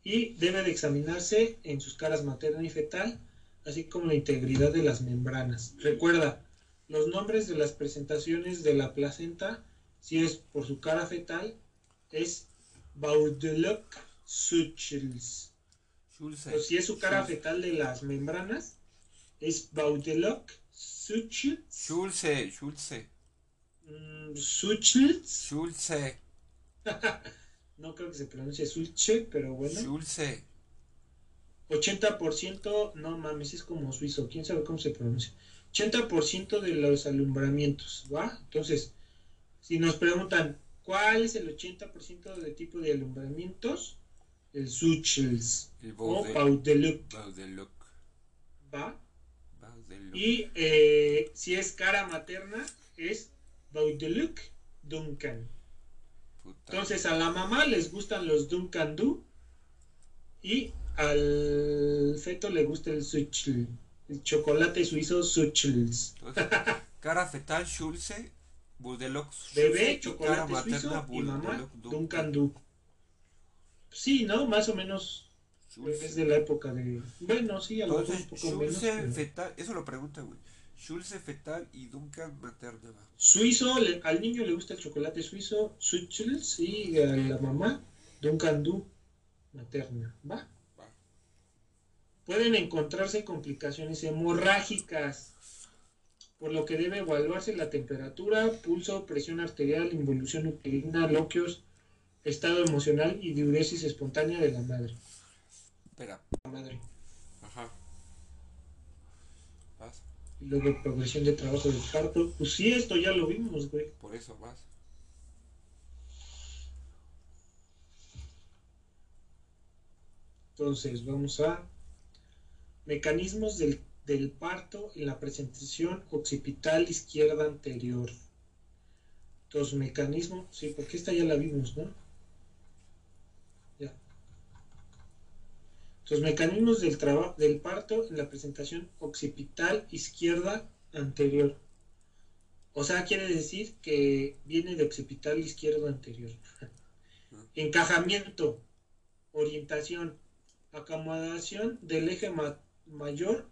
Y debe de examinarse en sus caras materna y fetal, así como la integridad de las membranas. Recuerda, los nombres de las presentaciones de la placenta, si es por su cara fetal, es Baudeloc Suchels. O si es su cara fetal de las membranas, es Baudeloc Suchels. Schulze, Schulze. Mm. Schulze. [LAUGHS] no creo que se pronuncie Sulche, pero bueno. Schulze. 80%, no mames, es como suizo, quién sabe cómo se pronuncia. 80% de los alumbramientos, ¿va? Entonces, si nos preguntan cuál es el 80% de tipo de alumbramientos, el Suchels o Baudeluc. ¿Va? Y eh, si es cara materna, es Baudeluc Duncan. Entonces a la mamá les gustan los Duncan Du y al feto le gusta el Suchel, el chocolate suizo Suchels. [LAUGHS] cara fetal Schulze, Bulldog Bebé, chocolate suizo y mamá Duncan Du. Sí, ¿no? Más o menos es de la época de... Bueno, sí, a lo mejor un poco menos. fetal, eso lo pregunta, güey. Schulze fetal y Duncan materna. Suizo, al niño le gusta el chocolate suizo, Suchels, y a la mamá Duncan Du materna. ¿Va? Pueden encontrarse complicaciones hemorrágicas, por lo que debe evaluarse la temperatura, pulso, presión arterial, involución uterina, loquios, estado emocional y diuresis espontánea de la madre. Espera. La madre. Ajá. Vas. Y luego progresión de trabajo del parto. Pues sí, esto ya lo vimos, güey. Por eso vas. Entonces, vamos a mecanismos del, del parto en la presentación occipital izquierda anterior. Entonces, mecanismo, sí, porque esta ya la vimos, ¿no? Entonces, mecanismos del, del parto en la presentación occipital izquierda anterior. O sea, quiere decir que viene de occipital izquierdo anterior. [LAUGHS] Encajamiento, orientación, acomodación del eje mayor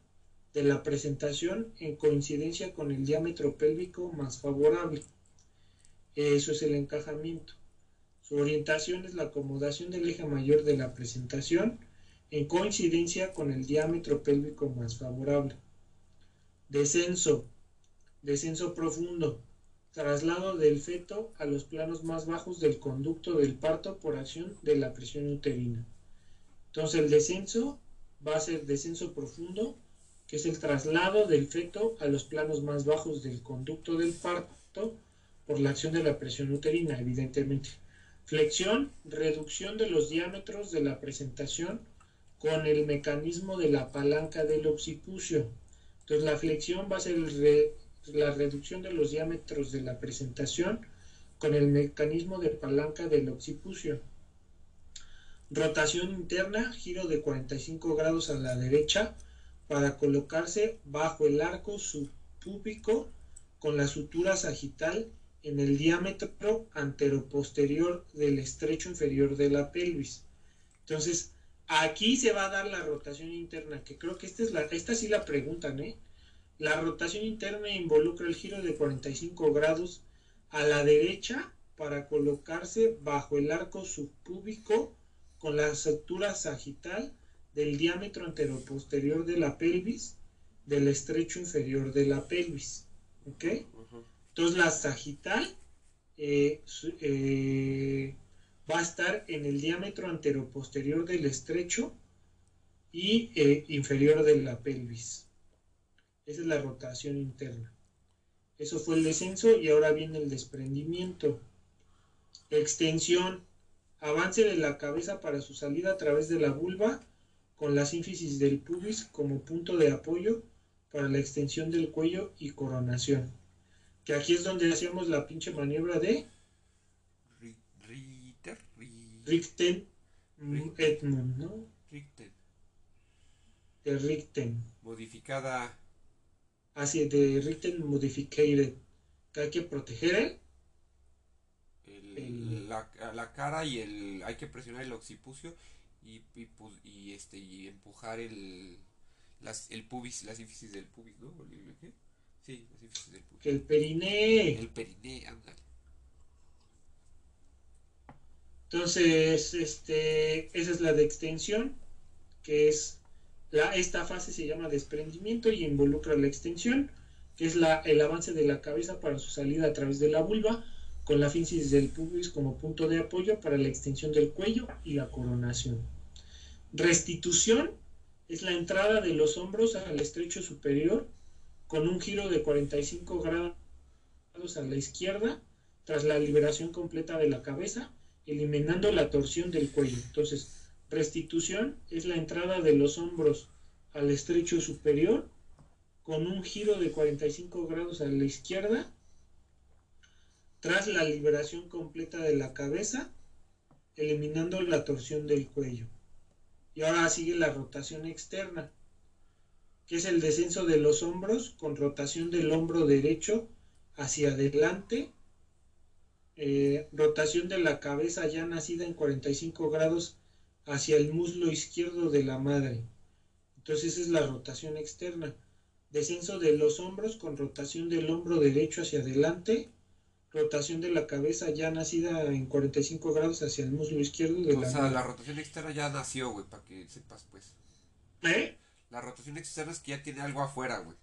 de la presentación en coincidencia con el diámetro pélvico más favorable. Eso es el encajamiento. Su orientación es la acomodación del eje mayor de la presentación en coincidencia con el diámetro pélvico más favorable. Descenso. Descenso profundo. Traslado del feto a los planos más bajos del conducto del parto por acción de la presión uterina. Entonces el descenso va a ser descenso profundo, que es el traslado del feto a los planos más bajos del conducto del parto por la acción de la presión uterina, evidentemente. Flexión, reducción de los diámetros de la presentación con el mecanismo de la palanca del occipucio. Entonces la flexión va a ser la reducción de los diámetros de la presentación con el mecanismo de palanca del occipucio. Rotación interna, giro de 45 grados a la derecha para colocarse bajo el arco subpúbico con la sutura sagital en el diámetro anteroposterior del estrecho inferior de la pelvis. Entonces, aquí se va a dar la rotación interna, que creo que esta, es la, esta sí la preguntan, ¿eh? La rotación interna involucra el giro de 45 grados a la derecha para colocarse bajo el arco subpúbico con la sutura sagital del diámetro anteroposterior de la pelvis del estrecho inferior de la pelvis. ¿Ok? Entonces la sagital eh, eh, va a estar en el diámetro anteroposterior del estrecho y eh, inferior de la pelvis. Esa es la rotación interna. Eso fue el descenso y ahora viene el desprendimiento. Extensión avance de la cabeza para su salida a través de la vulva con la sínfisis del pubis como punto de apoyo para la extensión del cuello y coronación. Que aquí es donde hacíamos la pinche maniobra de Richten Edmund, ¿no? Richten. De Richten. Modificada. Así, de Richten Modificated. Que hay que proteger ¿eh? la, cara y el hay que presionar el occipucio y, y, este y empujar el las, el pubis, las sínfisis del pubis, ¿no? ¿Qué? Sí, las sínfisis del pubis. El periné. El periné, ándale. Entonces, este, esa es la de extensión, que es la, esta fase se llama desprendimiento y involucra la extensión, que es la, el avance de la cabeza para su salida a través de la vulva con la físisis del pubis como punto de apoyo para la extensión del cuello y la coronación. Restitución es la entrada de los hombros al estrecho superior con un giro de 45 grados a la izquierda tras la liberación completa de la cabeza, eliminando la torsión del cuello. Entonces, restitución es la entrada de los hombros al estrecho superior con un giro de 45 grados a la izquierda tras la liberación completa de la cabeza, eliminando la torsión del cuello. Y ahora sigue la rotación externa, que es el descenso de los hombros con rotación del hombro derecho hacia adelante, eh, rotación de la cabeza ya nacida en 45 grados hacia el muslo izquierdo de la madre. Entonces esa es la rotación externa. Descenso de los hombros con rotación del hombro derecho hacia adelante, rotación de la cabeza ya nacida en 45 grados hacia el muslo izquierdo de o la sea, madre. la rotación externa ya nació, güey, para que sepas, pues. ¿Eh? La rotación externa es que ya tiene algo afuera, güey.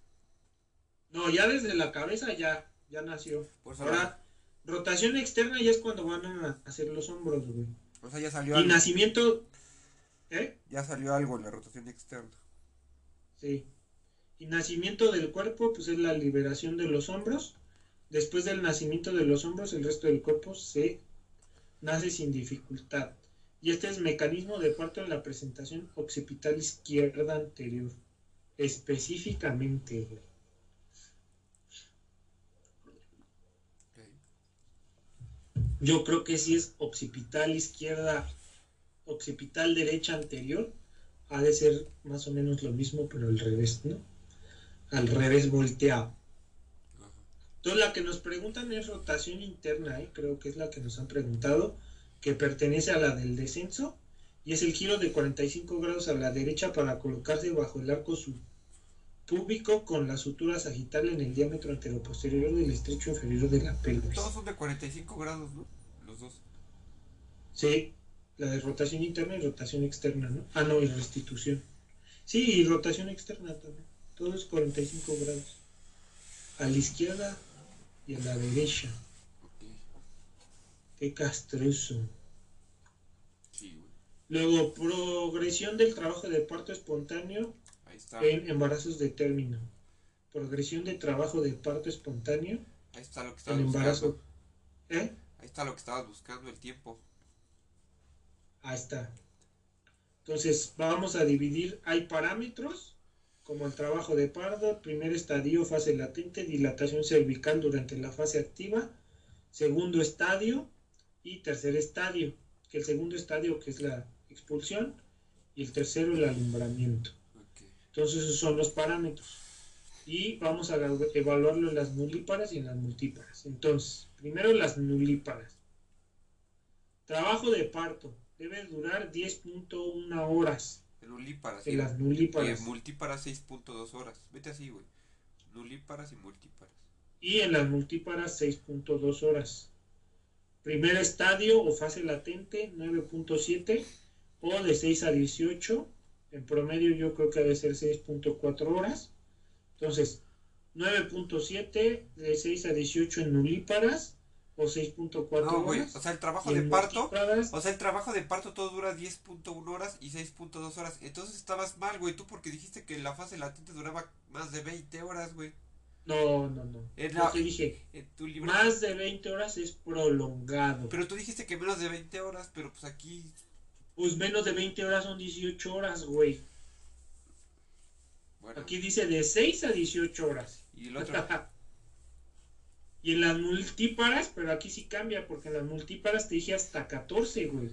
No, ya desde la cabeza ya, ya nació. Por eso Ahora, rotación externa ya es cuando van a hacer los hombros, güey. O sea, ya salió Y algo. nacimiento, ¿eh? Ya salió algo en la rotación externa. Sí. Y nacimiento del cuerpo, pues es la liberación de los hombros. Después del nacimiento de los hombros, el resto del cuerpo se nace sin dificultad. Y este es mecanismo de parto en la presentación occipital izquierda anterior. Específicamente, güey. Yo creo que si es occipital izquierda, occipital derecha anterior, ha de ser más o menos lo mismo, pero al revés, ¿no? Al revés volteado. Entonces la que nos preguntan es rotación interna, ¿eh? creo que es la que nos han preguntado, que pertenece a la del descenso, y es el giro de 45 grados a la derecha para colocarse bajo el arco subpúbico con la sutura sagital en el diámetro anteroposterior del estrecho inferior de la pelvis. Todos son de 45 grados, ¿no? Los dos. Sí, la de rotación interna y rotación externa, ¿no? Ah, no, y restitución. Sí, y rotación externa también. Todo es 45 grados. A la izquierda y a la derecha. Ok. Qué castroso. Sí, güey. Luego, progresión del trabajo de parto espontáneo está. en embarazos de término. Progresión de trabajo de parto espontáneo Ahí está lo que en estabas embarazo. buscando. ¿Eh? Ahí está lo que estabas buscando, el tiempo. Ahí está. Entonces, vamos a dividir, hay parámetros, como el trabajo de pardo, primer estadio, fase latente, dilatación cervical durante la fase activa, segundo estadio y tercer estadio, que el segundo estadio que es la expulsión y el tercero el alumbramiento. Entonces, esos son los parámetros. Y vamos a evaluarlo en las nulíparas y en las multíparas. Entonces, primero las nulíparas. Trabajo de parto debe durar 10.1 horas nulíparas. en sí, las nulíparas. Eh, multíparas 6.2 horas. Vete así, güey. Nulíparas y multíparas. y en las multíparas 6.2 horas. Primer estadio o fase latente 9.7 o de 6 a 18. En promedio yo creo que debe ser 6.4 horas. Entonces, 9.7 de 6 a 18 en nulíparas o 6.4 No, horas. O sea, el trabajo de parto. O sea, el trabajo de parto todo dura 10.1 horas y 6.2 horas. Entonces estabas mal, güey. Tú porque dijiste que la fase latente duraba más de 20 horas, güey. No, no, no. En Yo la- te dije, En tu libro. más de 20 horas es prolongado. Pero tú dijiste que menos de 20 horas, pero pues aquí. Pues menos de 20 horas son 18 horas, güey. Bueno, Aquí dice de 6 a 18 horas. y el otro. [LAUGHS] y en las multíparas, pero aquí sí cambia, porque en las multíparas te dije hasta 14, güey.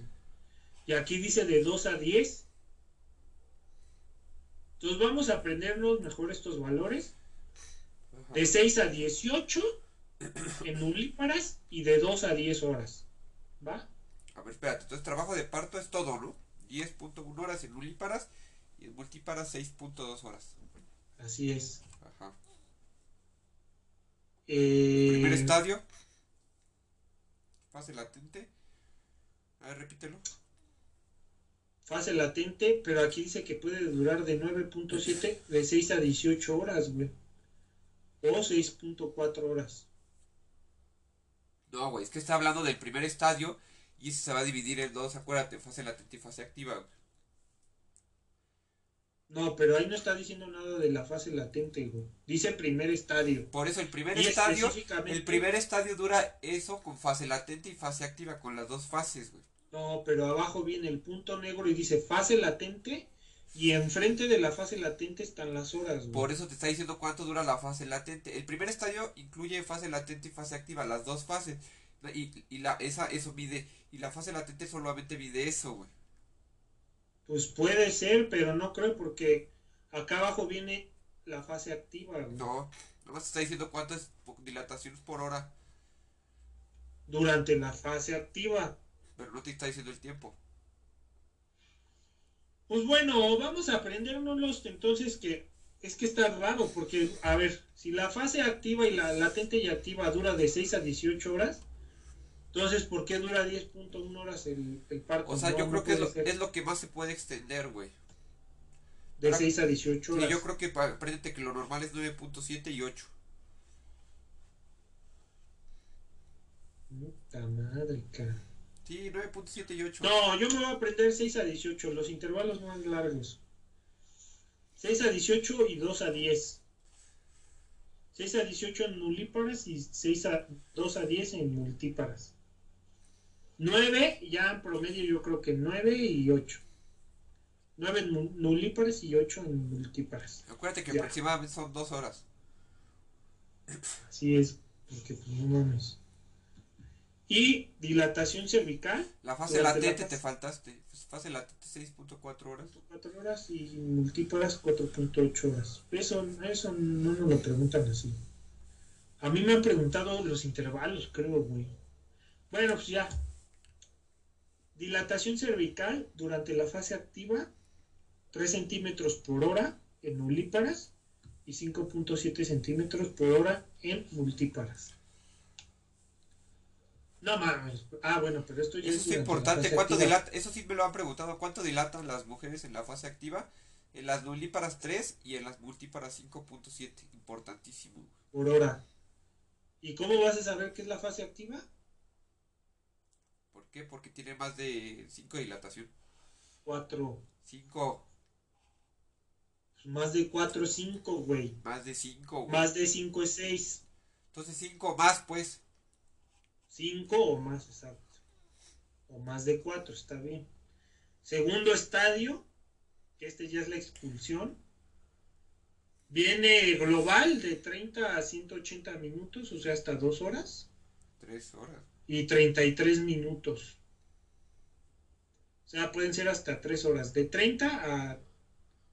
Y aquí dice de 2 a 10. Entonces vamos a aprendernos mejor estos valores. Ajá. De 6 a 18 en multíparas y de 2 a 10 horas. ¿Va? A ver, espérate. Entonces, trabajo de parto es todo, ¿no? 10.1 horas en nulíparas y en multíparas 6.2 horas. Así es. Ajá. Eh, Primer estadio. Fase latente. A ver, repítelo. fase latente, pero aquí dice que puede durar de 9.7 de 6 a 18 horas, güey. O 6.4 horas. No, güey, es que está hablando del primer estadio y se va a dividir en dos, acuérdate, fase latente y fase activa. No, pero ahí no está diciendo nada de la fase latente, güey. Dice primer estadio. Por eso el primer Y estadio, el primer estadio dura eso con fase latente y fase activa, con las dos fases, güey. No, pero abajo viene el punto negro y dice fase latente. Y enfrente de la fase latente están las horas, güey. Por eso te está diciendo cuánto dura la fase latente. El primer estadio incluye fase latente y fase activa, las dos fases. Y, y la, esa, eso mide, y la fase latente solamente mide eso, güey. Pues puede ser, pero no creo porque acá abajo viene la fase activa. Güey. No, nomás está diciendo cuántas dilataciones por hora. Durante la fase activa. Pero no te está diciendo el tiempo. Pues bueno, vamos a aprendernos entonces que es que está raro porque, a ver, si la fase activa y la latente y activa dura de 6 a 18 horas, entonces, ¿por qué dura 10.1 horas el, el parto? O sea, yo creo que es lo, es lo, que más se puede extender, güey. De 6 a 18 horas. Sí, yo creo que apréndete que lo normal es 9.7 y 8. Puta madre, cara. Sí, 9.7 y 8. No, yo me voy a aprender 6 a 18, los intervalos más largos. 6 a 18 y 2 a 10. 6 a 18 en nulíparas y 6 a 2 a 10 en multíparas. 9, ya en promedio yo creo que 9 y 8. 9 en nulíparas y 8 en multíparas. Acuérdate que ya. aproximadamente son 2 horas. Así es, porque pues, no mames. Y dilatación cervical. La fase latente la te faltaste. Fase latente 6.4 horas. 4 horas y multíparas 4.8 horas. Eso, eso no nos lo preguntan así. A mí me han preguntado los intervalos, creo, güey. Bueno, pues ya. Dilatación cervical durante la fase activa, 3 centímetros por hora en nulíparas y 5.7 centímetros por hora en multíparas. No mames. Ah, bueno, pero esto ya Eso es, importante. ¿Cuánto dilata? Eso sí me lo han preguntado. ¿Cuánto dilatan las mujeres en la fase activa? En las nulíparas 3 y en las multíparas 5.7. Importantísimo. Por hora. ¿Y cómo vas a saber qué es la fase activa? ¿Por qué? Porque tiene más de 5 de dilatación. 4. 5. Pues más de 4 es 5, güey. Más de 5, güey. Más de 5 es 6. Entonces 5 más, pues. 5 o más, exacto. O más de 4, está bien. Segundo estadio, que este ya es la expulsión. Viene global de 30 a 180 minutos, o sea, hasta 2 horas. 3 horas. Y 33 minutos. O sea, pueden ser hasta 3 horas. De 30 a...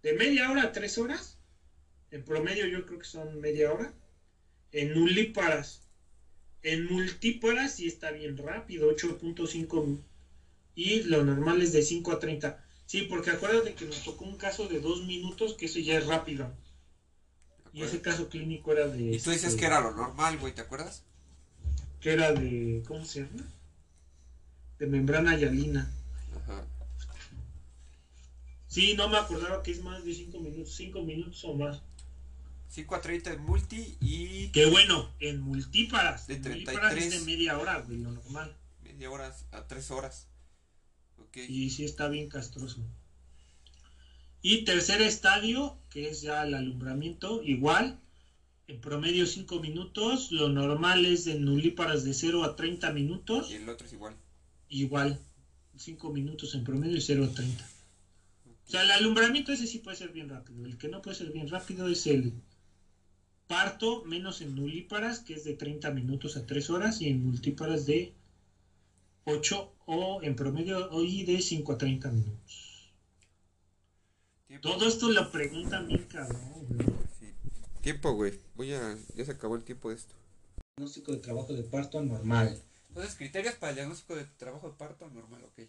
De media hora a 3 horas. En promedio yo creo que son media hora. En nulíparas en multíparas sí está bien rápido, 8.5 y lo normal es de 5 a 30. Sí, porque acuérdate que nos tocó un caso de 2 minutos, que eso ya es rápido. Y ese caso clínico era de... Y tú dices este, que era lo normal, güey, ¿te acuerdas? Que era de... ¿Cómo se llama? De membrana hialina. Ajá. Sí, no me acordaba que es más de 5 minutos, 5 minutos o más. 5 a 30 en multi y. Qué bueno, en multíparas. De 33. de media hora, güey, lo normal. Media hora a 3 horas. Y sí está bien castroso. Y tercer estadio, que es ya el alumbramiento, igual. En promedio 5 minutos. Lo normal es en nulíparas de 0 a 30 minutos. Y el otro es igual. Igual. 5 minutos en promedio y 0 a 30. O sea, el alumbramiento ese sí puede ser bien rápido. El que no puede ser bien rápido es el, parto menos en nulíparas, que es de 30 minutos a 3 horas, y en multíparas de 8 o en promedio hoy de 5 a 30 minutos. Todo esto lo preguntan bien cabrón, Tiempo, güey. Voy a... Ya se acabó el tiempo de esto. Diagnóstico de trabajo de parto normal. Entonces, criterios para el diagnóstico de trabajo de parto normal, ok.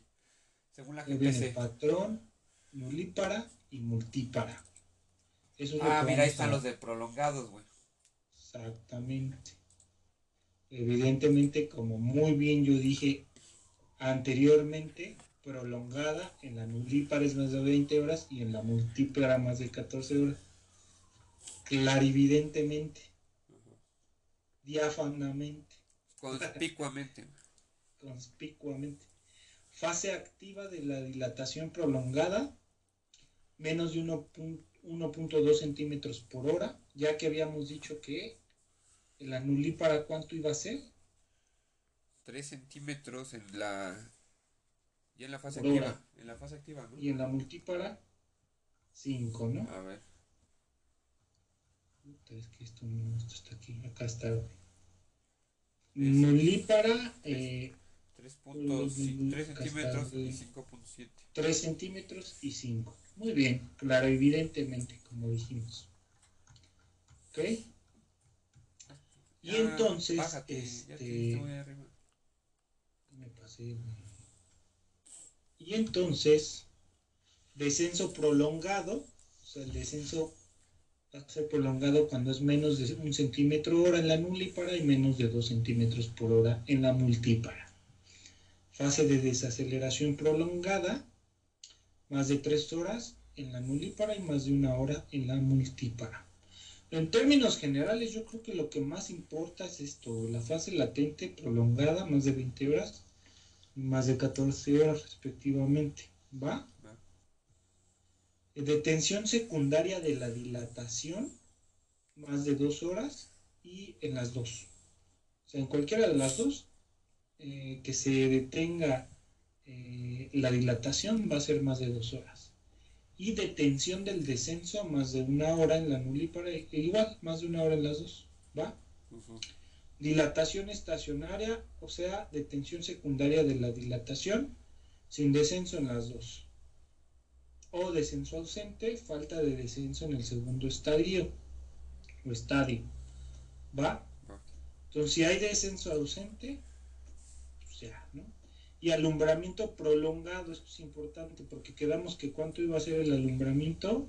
Según la GPC. Patrón, nulípara y multípara ah, mira, ahí están los de prolongados, güey. Exactamente. Evidentemente, como muy bien yo dije anteriormente, prolongada en la nulípara es más de 20 horas y en la multípara más de 14 horas. Clarividentemente. Diáfanamente. Conspicuamente. [LAUGHS] Conspicuamente. Fase activa de la dilatación prolongada, menos de 1.5 1.2 centímetros por hora, ya que habíamos dicho que el anulí para cuánto iba a ser. 3 centímetros en la y en la fase activa, en la fase activa, Y en la multípara 5, ¿no? A ver. Es que esto, esto está aquí, acá está. Nulípara, eh, 3, centímetros y 5.7. 3 centímetros y 5. Muy bien, claro, evidentemente, como dijimos. ¿Ok? Y entonces, este, me pasé. Y entonces, descenso prolongado, o sea, el descenso va a ser prolongado cuando es menos de un centímetro hora en la nulípara y menos de 2 centímetros por hora en la multípara. Fase de desaceleración prolongada, más de 3 horas en la nulípara y más de una hora en la multípara. En términos generales, yo creo que lo que más importa es esto, la fase latente prolongada, más de 20 horas, más de 14 horas respectivamente. ¿Va? Detención secundaria de la dilatación, más de 2 horas y en las dos. O sea, en cualquiera de las dos, eh, que se detenga eh, la dilatación va a ser más de 2 horas y detención del descenso más de una hora en la nulípara, e igual, más de una hora en las dos, ¿va? Dilatación estacionaria, o sea, detención secundaria de la dilatación, sin descenso en las dos. O descenso ausente, falta de descenso en el segundo estadio, o estadio, ¿va? Entonces, si hay descenso ausente, pues ya, ¿no? y alumbramiento prolongado, esto es importante porque quedamos que cuánto iba a ser el alumbramiento.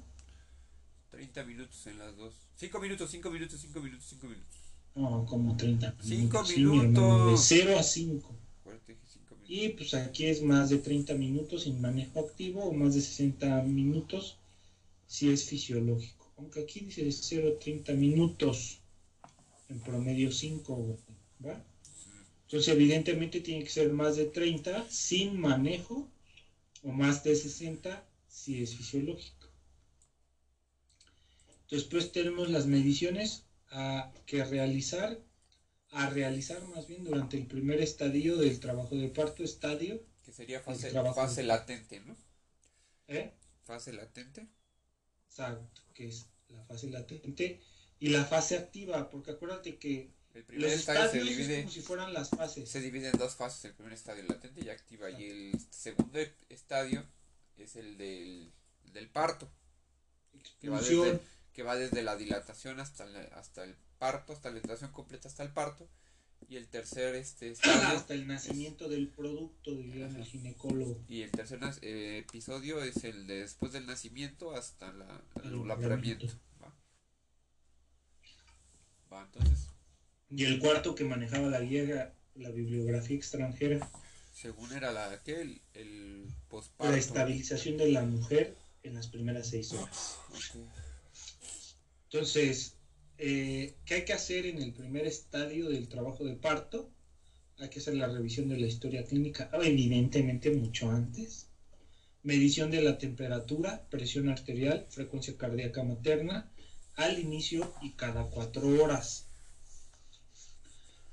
30 minutos en las dos. 5 minutos, 5 minutos, 5 minutos, 5 minutos. No, como 30 minutos. 5 minutos. de 0 a 5. Y pues aquí es más de 30 minutos sin manejo activo o más de 60 minutos si es fisiológico. Aunque aquí dice de 0 a 30 minutos, en promedio 5, ¿va? Entonces, evidentemente tiene que ser más de 30 sin manejo o más de 60 si es fisiológico. Después tenemos las mediciones a que realizar, a realizar más bien durante el primer estadio del trabajo de parto, estadio. Que sería fase, fase latente, ¿no? ¿Eh? Fase latente. Exacto, que es la fase latente y la fase activa, porque acuérdate que el primer estadio se divide. como si fueran las fases. Se divide en dos fases: el primer estadio latente y activa. Y el segundo estadio es el del, del parto. Que va, desde, que va, desde, la dilatación hasta, hasta el parto, hasta la dilatación completa hasta el parto. Y el tercer este, estadio. hasta el nacimiento del producto, diría el ginecólogo. Y el tercer eh, episodio es el de después del nacimiento hasta la, el apareamiento. Va. va, entonces y el cuarto que manejaba la guía, la bibliografía extranjera. Según era la que el, el La estabilización de la mujer en las primeras seis horas. Entonces, eh, ¿qué hay que hacer en el primer estadio del trabajo de parto? Hay que hacer la revisión de la historia clínica, evidentemente mucho antes. Medición de la temperatura, presión arterial, frecuencia cardíaca materna, al inicio y cada cuatro horas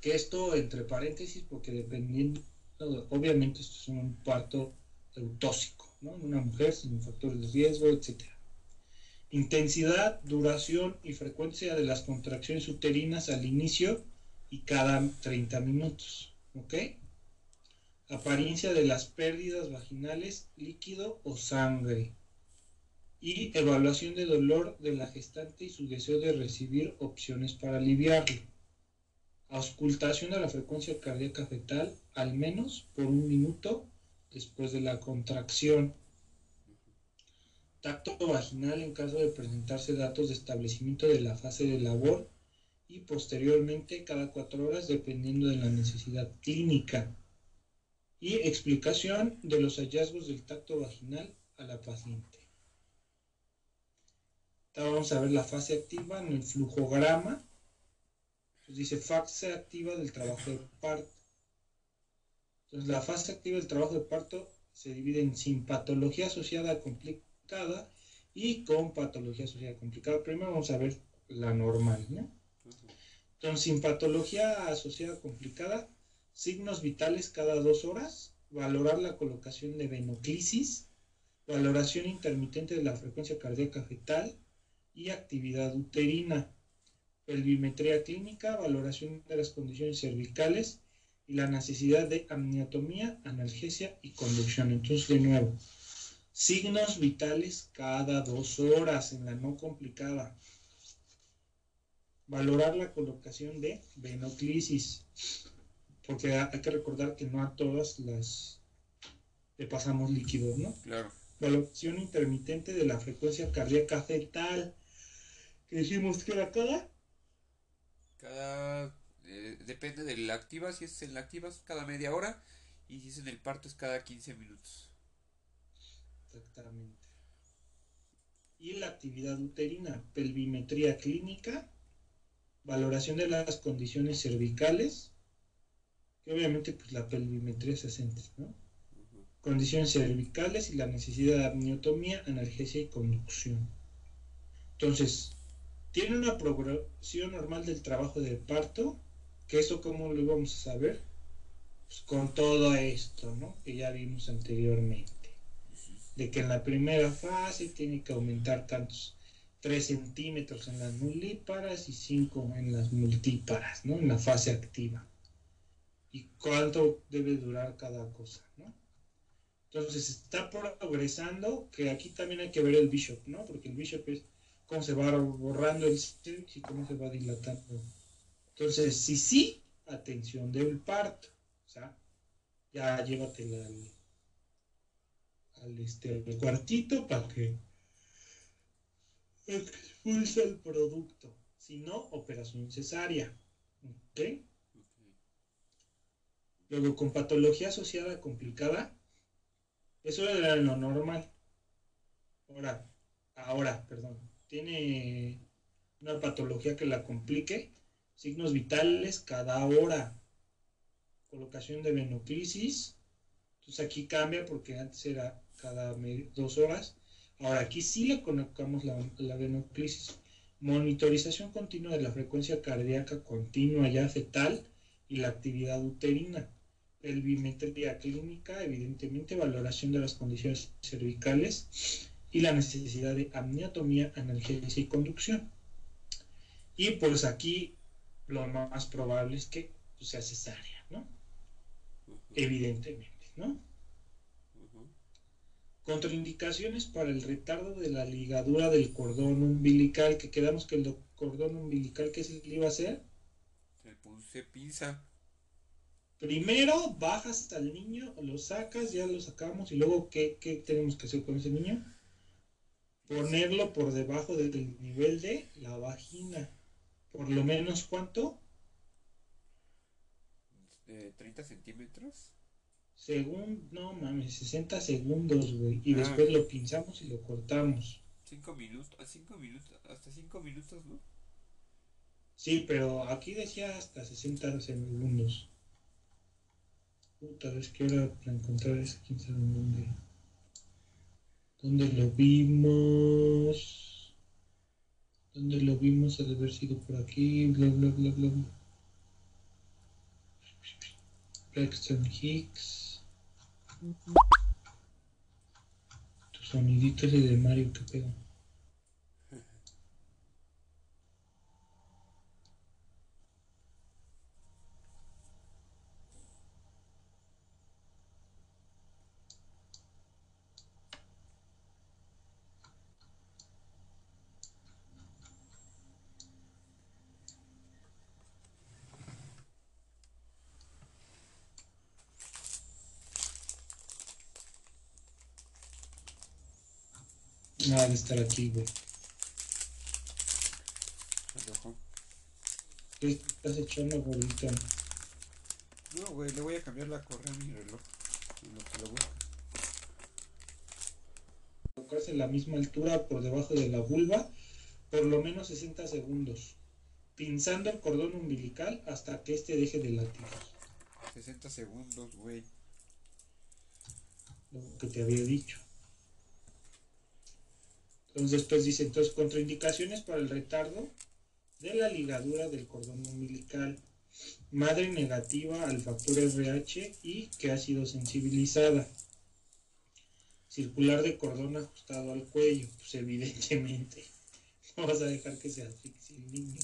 que esto entre paréntesis, porque dependiendo, obviamente esto es un parto eutóxico, ¿no? Una mujer sin factores de riesgo, etc. Intensidad, duración y frecuencia de las contracciones uterinas al inicio y cada 30 minutos, ¿ok? Apariencia de las pérdidas vaginales, líquido o sangre. Y evaluación de dolor de la gestante y su deseo de recibir opciones para aliviarlo auscultación de la frecuencia cardíaca fetal al menos por un minuto después de la contracción. Tacto vaginal en caso de presentarse datos de establecimiento de la fase de labor y posteriormente cada cuatro horas dependiendo de la necesidad clínica. Y explicación de los hallazgos del tacto vaginal a la paciente. Vamos a ver la fase activa en el flujograma pues dice fase activa del trabajo de parto. Entonces la fase activa del trabajo de parto se divide en sin patología asociada complicada y con patología asociada complicada. Primero vamos a ver la normal, ¿no? Entonces, sin patología asociada complicada, signos vitales cada dos horas, valorar la colocación de venoclisis, valoración intermitente de la frecuencia cardíaca fetal y actividad uterina pelvimetría clínica, valoración de las condiciones cervicales y la necesidad de amniotomía, analgesia y conducción. Entonces, de nuevo, signos vitales cada dos horas en la no complicada. Valorar la colocación de venoclisis, porque hay que recordar que no a todas las le pasamos líquidos, ¿no? Claro. Valoración intermitente de la frecuencia cardíaca fetal, que decimos que era cada cada. Eh, depende de la activa. Si es en la activa es cada media hora. Y si es en el parto es cada 15 minutos. Exactamente. Y la actividad uterina, pelvimetría clínica, valoración de las condiciones cervicales, que obviamente pues la pelvimetría se centra, ¿no? Condiciones cervicales y la necesidad de amniotomía, analgesia y conducción. Entonces, tiene una progresión normal del trabajo del parto, que eso cómo lo vamos a saber, pues con todo esto, ¿no? Que ya vimos anteriormente, de que en la primera fase tiene que aumentar tantos 3 centímetros en las nulíparas y 5 en las multíparas, ¿no? En la fase activa. Y cuánto debe durar cada cosa, ¿no? Entonces está progresando, que aquí también hay que ver el bishop, ¿no? Porque el bishop es cómo se va borrando el cervix y cómo se va dilatando. Entonces, si sí, atención del parto. O ya llévatela al, al, este, cuartito para que expulse el producto. Si no, operación cesárea. ¿Ok? Luego, con patología asociada complicada, eso era lo normal. Ahora, ahora, perdón, tiene una patología que la complique, signos vitales cada hora, colocación de venoclisis, entonces aquí cambia porque antes era cada dos horas, ahora aquí sí le colocamos la, la venoclisis, monitorización continua de la frecuencia cardíaca continua ya fetal y la actividad uterina, pelvimetría clínica, evidentemente valoración de las condiciones cervicales, y la necesidad de amniotomía, analgesia y conducción. Y pues aquí lo más probable es que pues, sea cesárea, ¿no? Evidentemente, ¿no? Contraindicaciones para el retardo de la ligadura del cordón umbilical, que quedamos que el cordón umbilical, ¿qué se le iba a hacer? Se, pinza. Primero bajas al niño, lo sacas, ya lo sacamos, y luego, ¿qué, qué tenemos que hacer con ese niño? ponerlo por debajo del nivel de la vagina. Por lo menos cuánto? Eh, 30 centímetros. Según, no mames, 60 segundos, güey. Y ah. después lo pinzamos y lo cortamos. 5 minutos, 5 minutos, hasta 5 minutos, ¿no? Sí, pero aquí decía hasta 60 segundos. Puta, es que ahora para encontrar ese 15 segundos. ¿Dónde lo vimos? ¿Dónde lo vimos? Ha de haber sido por aquí. Bla, bla, bla, bla. Braxton Hicks. Tu sonidito es de Mario que pega. Ah, de estar aquí, güey. ¿Qué estás echando, gordito? No, güey, le voy a cambiar la correa a mi reloj. lo que lo Colocarse en la misma altura por debajo de la vulva, por lo menos 60 segundos. Pinzando el cordón umbilical hasta que este deje de latir. 60 segundos, güey. Lo que te había dicho. Entonces después dice, entonces contraindicaciones para el retardo de la ligadura del cordón umbilical, madre negativa al factor RH y que ha sido sensibilizada, circular de cordón ajustado al cuello, pues evidentemente [LAUGHS] vas a dejar que se asfixie el niño.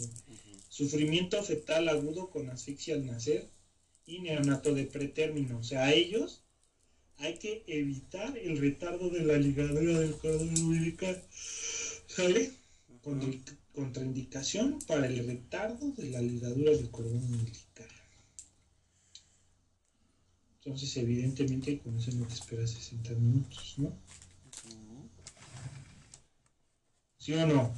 Sufrimiento fetal agudo con asfixia al nacer y neonato de pretérmino. O sea, a ellos hay que evitar el retardo de la ligadura del cordón umbilical. ¿Sale? contraindicación para el retardo de la ligadura del cordón umbilical. Entonces, evidentemente, con eso no te esperas 60 minutos, ¿no? ¿Sí o no?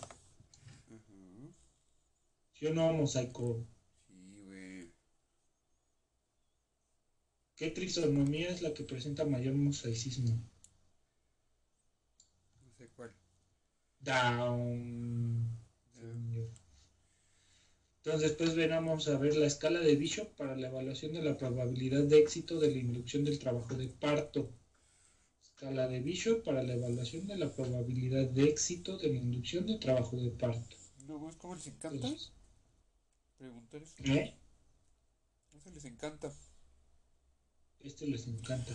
¿Sí o no, mosaico? Sí, güey. ¿Qué trisonomía es la que presenta mayor mosaicismo? No sé cuál. Down. Entonces, después venamos a ver la escala de Bishop para la evaluación de la probabilidad de éxito de la inducción del trabajo de parto. Escala de Bishop para la evaluación de la probabilidad de éxito de la inducción del trabajo de parto. No, ¿cómo les encanta? Preguntar eso. ¿Eh? Eso les encanta. Este les encanta.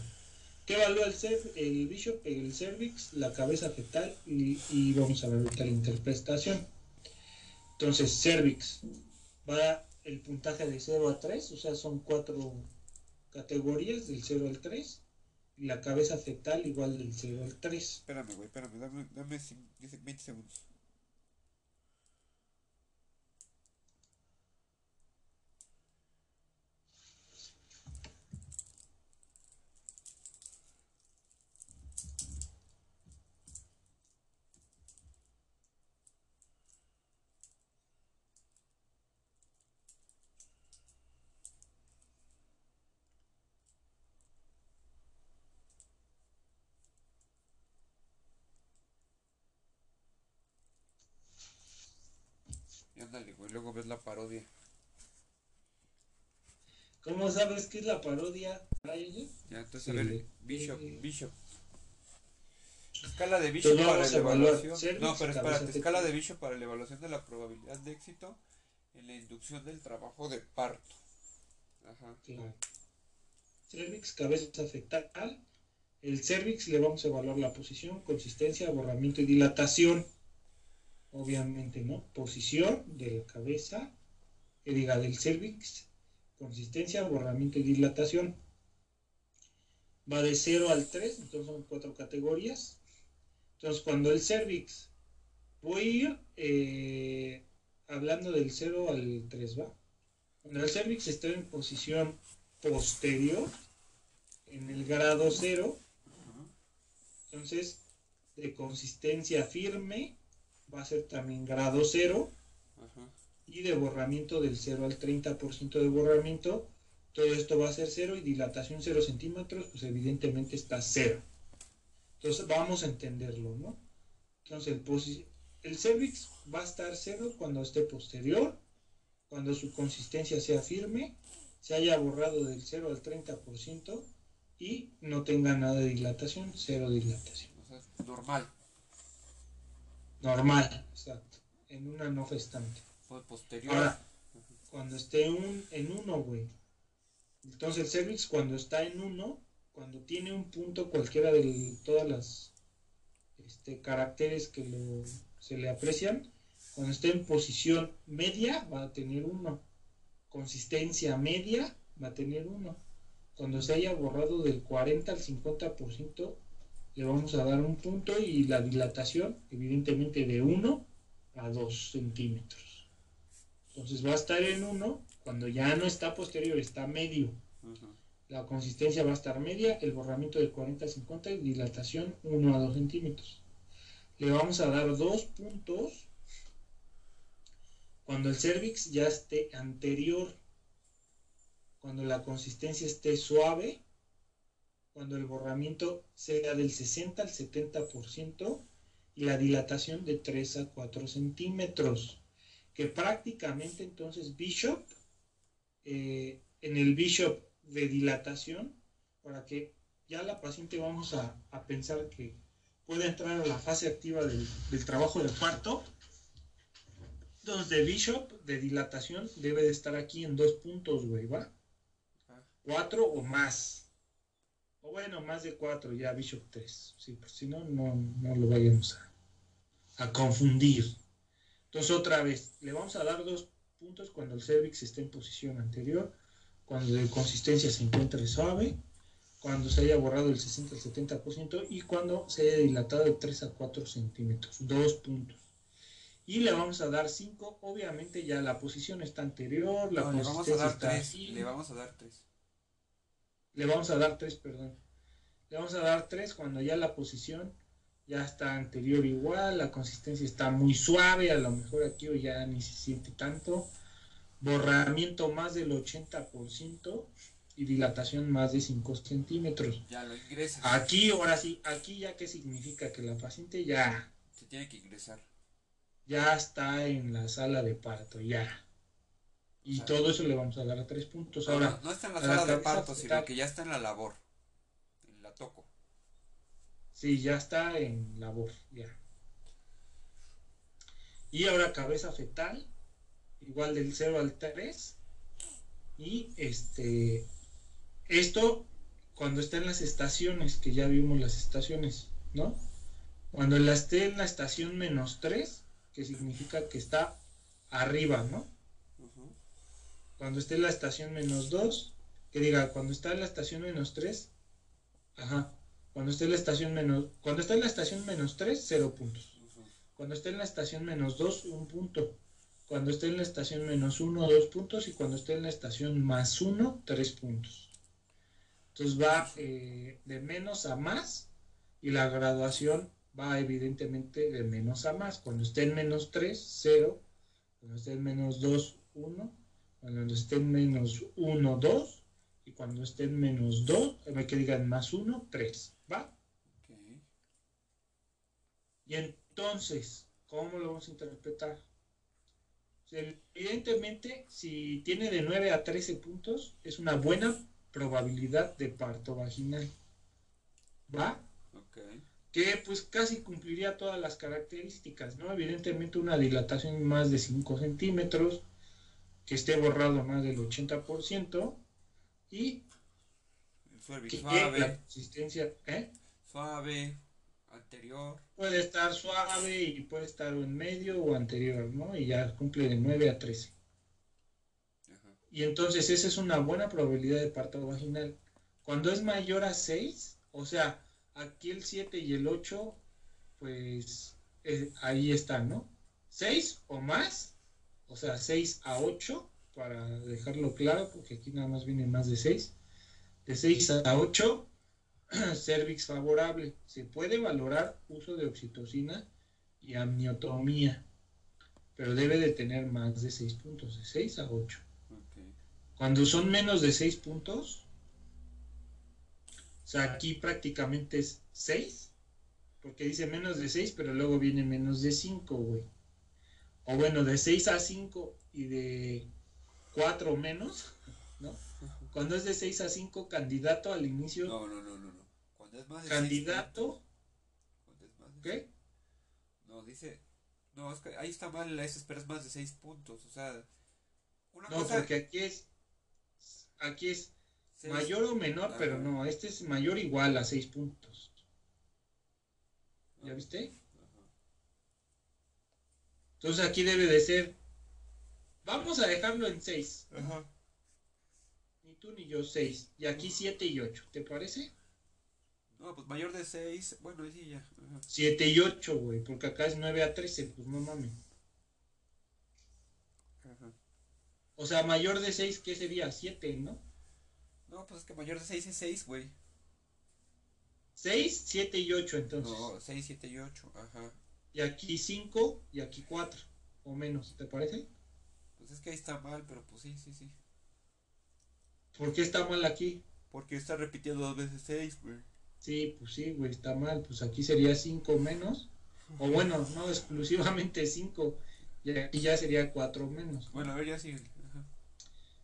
¿Qué evalúa el, el Bishop, el cervix, la cabeza fetal y, y vamos a ver ahorita la interpretación? Entonces, cervix, va el puntaje de 0 a 3, o sea, son cuatro categorías del 0 al 3. Y la cabeza fetal igual del 0 al 3. Espérame, güey, espérame, dame, dame 20 segundos. luego ves la parodia. ¿Cómo sabes que es la parodia? Ya, entonces a ver, Bishop, Bishop. Escala de Bishop para la evaluación. No, pero espérate, escala de Bishop para la evaluación de la probabilidad de éxito en la inducción del trabajo de parto. Ajá. Cervix, cabeza fetal. El cervix le vamos a evaluar la posición, consistencia, aborramiento y dilatación obviamente, ¿no? Posición de la cabeza, que diga del cervix, consistencia, borramiento y dilatación. Va de 0 al 3, entonces son cuatro categorías. Entonces, cuando el cervix, voy a ir eh, hablando del 0 al 3, ¿va? Cuando el cervix está en posición posterior, en el grado 0, entonces de consistencia firme, va a ser también grado 0 y de borramiento del 0 al 30% de borramiento. Todo esto va a ser 0 y dilatación 0 centímetros, pues evidentemente está 0. Entonces vamos a entenderlo, ¿no? Entonces el, el cervix va a estar 0 cuando esté posterior, cuando su consistencia sea firme, se haya borrado del 0 al 30% y no tenga nada de dilatación, 0 dilatación. normal. Normal, exacto. En una no gestante. posterior. Ahora, cuando esté un, en uno, güey. Entonces el cervix cuando está en uno, cuando tiene un punto cualquiera de todas las este, caracteres que lo, se le aprecian, cuando esté en posición media va a tener uno. Consistencia media va a tener uno. Cuando se haya borrado del 40 al 50%, le vamos a dar un punto y la dilatación, evidentemente, de 1 a 2 centímetros. Entonces va a estar en 1, cuando ya no está posterior, está medio. La consistencia va a estar media, el borramiento de 40 a 50 y dilatación 1 a 2 centímetros. Le vamos a dar dos puntos cuando el cervix ya esté anterior, cuando la consistencia esté suave cuando el borramiento sea del 60 al 70% y la dilatación de 3 a 4 centímetros. Que prácticamente entonces Bishop, eh, en el Bishop de dilatación, para que ya la paciente vamos a, pensar que puede entrar a la fase activa del, trabajo de parto. Entonces, de Bishop de dilatación debe de estar aquí en dos puntos, güey, ¿va? Cuatro o más bueno, más de cuatro, ya Bishop 3. Sí, pues si no, no, lo vayamos a, confundir. Entonces otra vez, le vamos a dar dos puntos cuando el cervix esté en posición anterior, cuando de consistencia se encuentre suave, cuando se haya borrado el 60 al 70% y cuando se haya dilatado de 3 a 4 centímetros. Dos puntos. Y le vamos a dar 5, obviamente ya la posición está anterior, la le vamos a dar 3. Le vamos a dar 3. Le vamos a dar 3, perdón. Le vamos a dar 3 cuando ya la posición ya está anterior igual, la consistencia está muy suave, a lo mejor aquí ya ni se siente tanto, borramiento más del 80% y dilatación más de 5 centímetros. Ya lo ingresas. Aquí, ahora sí, aquí ya qué significa que la paciente ya... Se tiene que ingresar. Ya está en la sala de parto, ya. Y todo eso le vamos a dar a tres puntos. Ahora, no, está en la sala de parto, sino que ya está en la labor, en la toco. Sí, ya está en labor, ya. Y ahora cabeza fetal, igual del 0 al 3. Y este, esto cuando está en las estaciones, que ya vimos las estaciones, ¿no? Cuando la esté en la estación menos 3, que significa que está arriba, ¿no? Cuando esté en la estación menos 2, que diga, cuando está en la estación menos 3, ajá, cuando esté en la estación menos, cuando está en la estación menos 3, 0 puntos. Cuando esté en la estación menos 2, 1 punto. Cuando esté en la estación menos 1, 2 puntos. Y cuando esté en la estación más 1, 3 puntos. Entonces va eh, de menos a más. Y la graduación va evidentemente de menos a más. Cuando esté en menos 3, 0. Cuando esté en menos 2, 1. Cuando esté en menos 1, 2. Y cuando esté en menos 2, que digan más 1, 3. ¿Va? Y entonces, ¿cómo lo vamos a interpretar? Evidentemente, si tiene de 9 a 13 puntos, es una buena probabilidad de parto vaginal. ¿Va? Que pues casi cumpliría todas las características, ¿no? Evidentemente una dilatación más de 5 centímetros, que esté borrado más del 80% y suave. La consistencia, ¿eh? Suave, anterior. Puede estar suave y puede estar en medio o anterior, ¿no? Y ya cumple de 9 a 13. Y entonces esa es una buena probabilidad de parto vaginal. Cuando es mayor a 6, o sea, aquí el 7 y el 8, pues eh, ahí están, ¿no? 6 o más, o sea, 6 a 8, para dejarlo claro, porque aquí nada más viene más de 6 de 6 a 8, [CLEARS THROAT] cervix favorable. Se puede valorar uso de oxitocina y amniotomía, pero debe de tener más de 6 puntos, de 6 a 8. Cuando son menos de 6 puntos, o sea, aquí prácticamente es 6, porque dice menos de 6, pero luego viene menos de 5, güey. O bueno, de 6 a 5 y de 4 menos, ¿no? Cuando es de 6 a 5, candidato al inicio. No, no, no, no. no. Cuando es más de Candidato. cuando es más de ¿Qué? No, dice. No, es que ahí está mal, eso esperas más de 6 puntos. O sea. Una no, porque aquí es. Aquí es mayor o menor, pero no, este es mayor o igual a 6 puntos. ¿Ya viste? Entonces aquí debe de ser. Vamos a dejarlo en 6. Ajá tú ni yo 6. Y aquí 7 y 8. ¿Te parece? No, pues mayor de 6. Bueno, sí, ya. 7 y 8, güey. Porque acá es 9 a 13. Pues no mames. Ajá. O sea, mayor de 6, ¿qué sería? 7, ¿no? No, pues es que mayor de 6 es 6, güey. 6, 7 y 8 entonces. No, 6, 7 y 8, ajá. Y aquí 5 y aquí 4 o menos, ¿te parece? Pues es que ahí está mal, pero pues sí, sí, sí. ¿Por qué está mal aquí? Porque está repitiendo dos veces 6, güey. Sí, pues sí, güey, está mal. Pues aquí sería 5 menos. O bueno, no exclusivamente 5. Y aquí ya sería 4 menos. Bueno, a ver, ya sigue.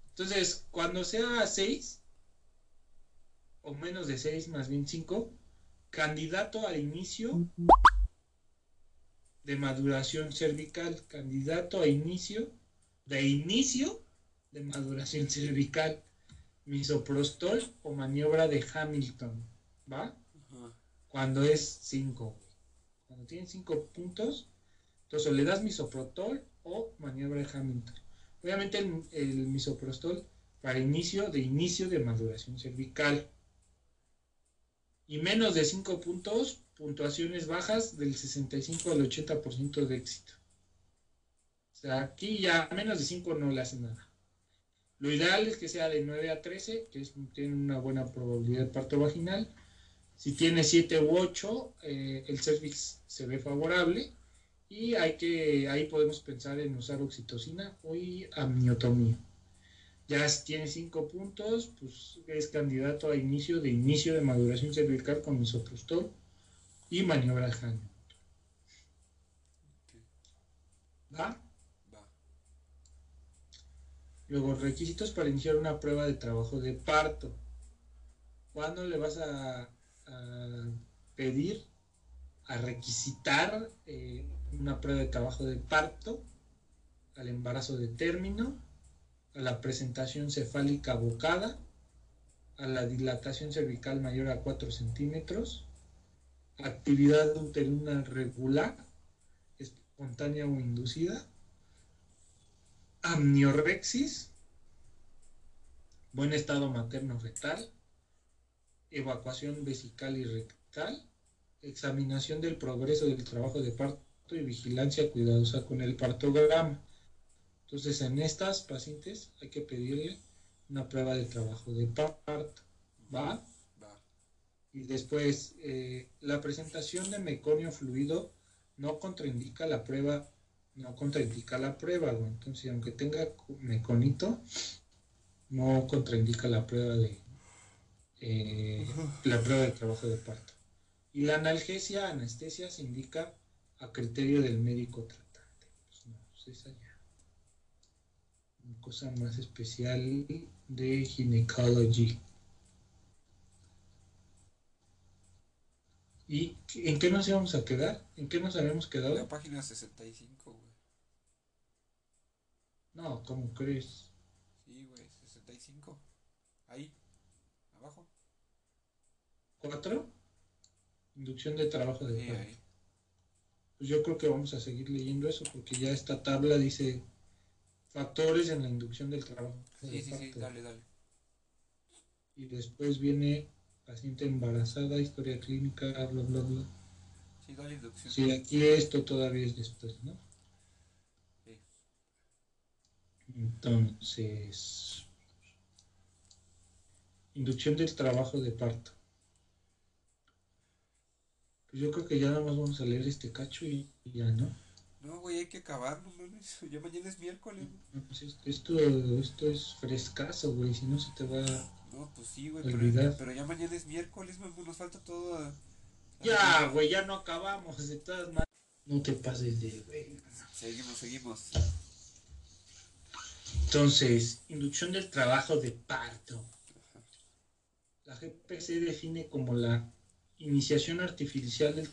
Entonces, cuando sea 6, o menos de 6, más bien 5, candidato al inicio de maduración cervical. Candidato a inicio, de inicio de maduración cervical misoprostol o maniobra de Hamilton, ¿va? Cuando es 5. Cuando tiene 5 puntos, Entonces, le das misoprostol o maniobra de Hamilton. Obviamente el, el misoprostol para inicio de inicio de maduración cervical. Y menos de 5 puntos, puntuaciones bajas del 65 al 80% de éxito. O sea, aquí ya menos de 5 no le hace nada. Lo ideal es que sea de 9 a 13, que tiene una buena probabilidad de parto vaginal. Si tiene 7 u 8, eh, el cervix se ve favorable y hay que, ahí podemos pensar en usar oxitocina o amniotomía. Ya si tiene 5 puntos, pues es candidato a inicio de inicio de maduración cervical con misoprostol y maniobra de Hamilton. ¿Va? Luego, requisitos para iniciar una prueba de trabajo de parto. ¿Cuándo le vas a, pedir, a requisitar eh, una prueba de trabajo de parto? Al embarazo de término, a la presentación cefálica bocada, a la dilatación cervical mayor a 4 centímetros, actividad uterina regular, espontánea o inducida, amniorexis, buen estado materno-fetal, evacuación vesical y rectal, examinación del progreso del trabajo de parto y vigilancia cuidadosa con el partograma. Entonces, en estas pacientes hay que pedirle una prueba de trabajo de parto. ¿Va? Y después, eh, la presentación de meconio fluido no contraindica la prueba no contraindica la prueba, Entonces, aunque tenga meconito, no contraindica la prueba de eh, la prueba de trabajo de parto. Y la analgesia, anestesia, se indica a criterio del médico tratante. Pues no, pues esa ya. Una cosa más especial de ginecología. ¿Y en qué nos íbamos a quedar? ¿En qué nos habíamos quedado? La página 65, güey. No, ¿cómo crees? Sí, güey, 65. Ahí, abajo. ¿Cuatro? Inducción de trabajo de sí, Pues yo creo que vamos a seguir leyendo eso porque ya esta tabla dice factores en la inducción del trabajo. Sí, sí, sí, dale, dale. Y después viene paciente embarazada, historia clínica, bla, bla, bla. Sí, dale inducción. Sí, aquí esto todavía es después, ¿no? Sí. Entonces, inducción del trabajo de parto. Pues yo creo que ya nada más vamos a leer este cacho y, ya, ¿no? No, güey, hay que acabar, no mames. [LAUGHS] Ya mañana es miércoles. Pues esto, esto es frescazo, güey. Si no se te va no, pues sí, güey, pero, pero, ya mañana es miércoles, nos falta todo. Ya, güey, ya no acabamos, de todas maneras. No te pases de, güey. Seguimos, seguimos. Entonces, inducción del trabajo de parto. La GPC define como la iniciación artificial del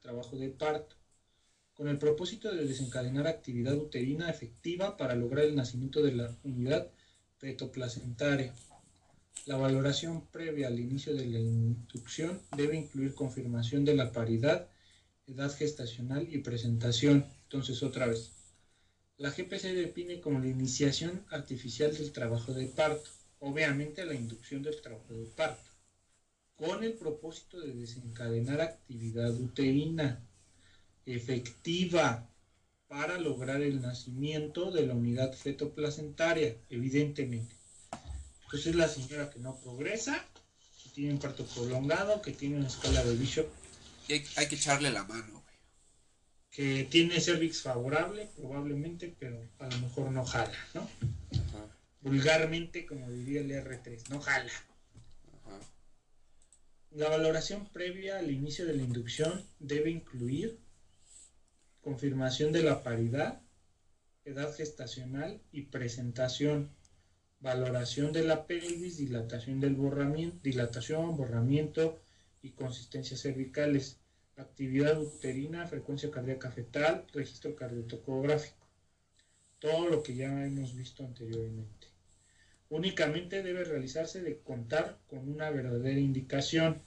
trabajo de parto, con el propósito de desencadenar actividad uterina efectiva para lograr el nacimiento de la unidad petoplacentaria. La valoración previa al inicio de la inducción debe incluir confirmación de la paridad, edad gestacional y presentación. Entonces, otra vez, la GPC define como la iniciación artificial del trabajo de parto, obviamente la inducción del trabajo de parto, con el propósito de desencadenar actividad uterina efectiva para lograr el nacimiento de la unidad fetoplacentaria, evidentemente. Pues es la señora que no progresa, que tiene un parto prolongado, que tiene una escala de Bishop. Y hay, que echarle la mano, güey. Que tiene cervix favorable, probablemente, pero a lo mejor no jala, ¿no? Vulgarmente, como diría el R3, no jala. La valoración previa al inicio de la inducción debe incluir confirmación de la paridad, edad gestacional y presentación valoración de la pelvis, dilatación del borramiento, dilatación, borramiento y consistencia cervicales, actividad uterina, frecuencia cardíaca fetal, registro cardiotocográfico. Todo lo que ya hemos visto anteriormente. Únicamente debe realizarse de contar con una verdadera indicación.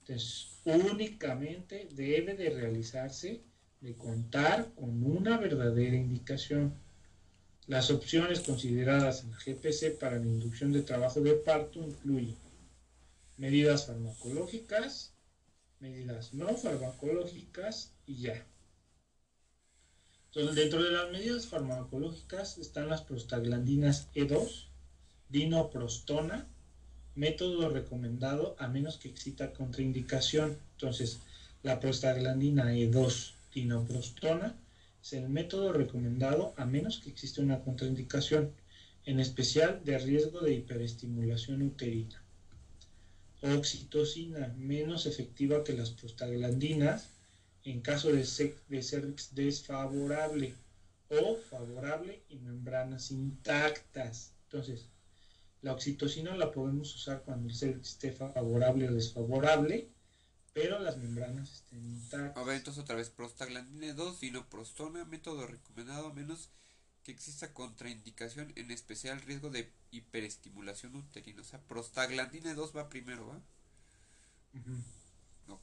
Entonces, únicamente debe de realizarse de contar con una verdadera indicación. Las opciones consideradas en la GPC para la inducción de trabajo de parto incluyen medidas farmacológicas, medidas no farmacológicas y ya. Dentro de las medidas farmacológicas están las prostaglandinas E2, dinoprostona, método recomendado a menos que exista contraindicación. Entonces, la prostaglandina E2, dinoprostona, es el método recomendado a menos que exista una contraindicación, en especial de riesgo de hiperestimulación uterina. Oxitocina, menos efectiva que las prostaglandinas, en caso de, ser desfavorable o favorable y membranas intactas. Entonces, la oxitocina la podemos usar cuando el cervix esté favorable o desfavorable, pero las membranas estén intactas. A ver, entonces otra vez, prostaglandina 2, dinoprostona, método recomendado a menos que exista contraindicación, en especial riesgo de hiperestimulación uterina. O sea, prostaglandina 2 va primero, ¿va?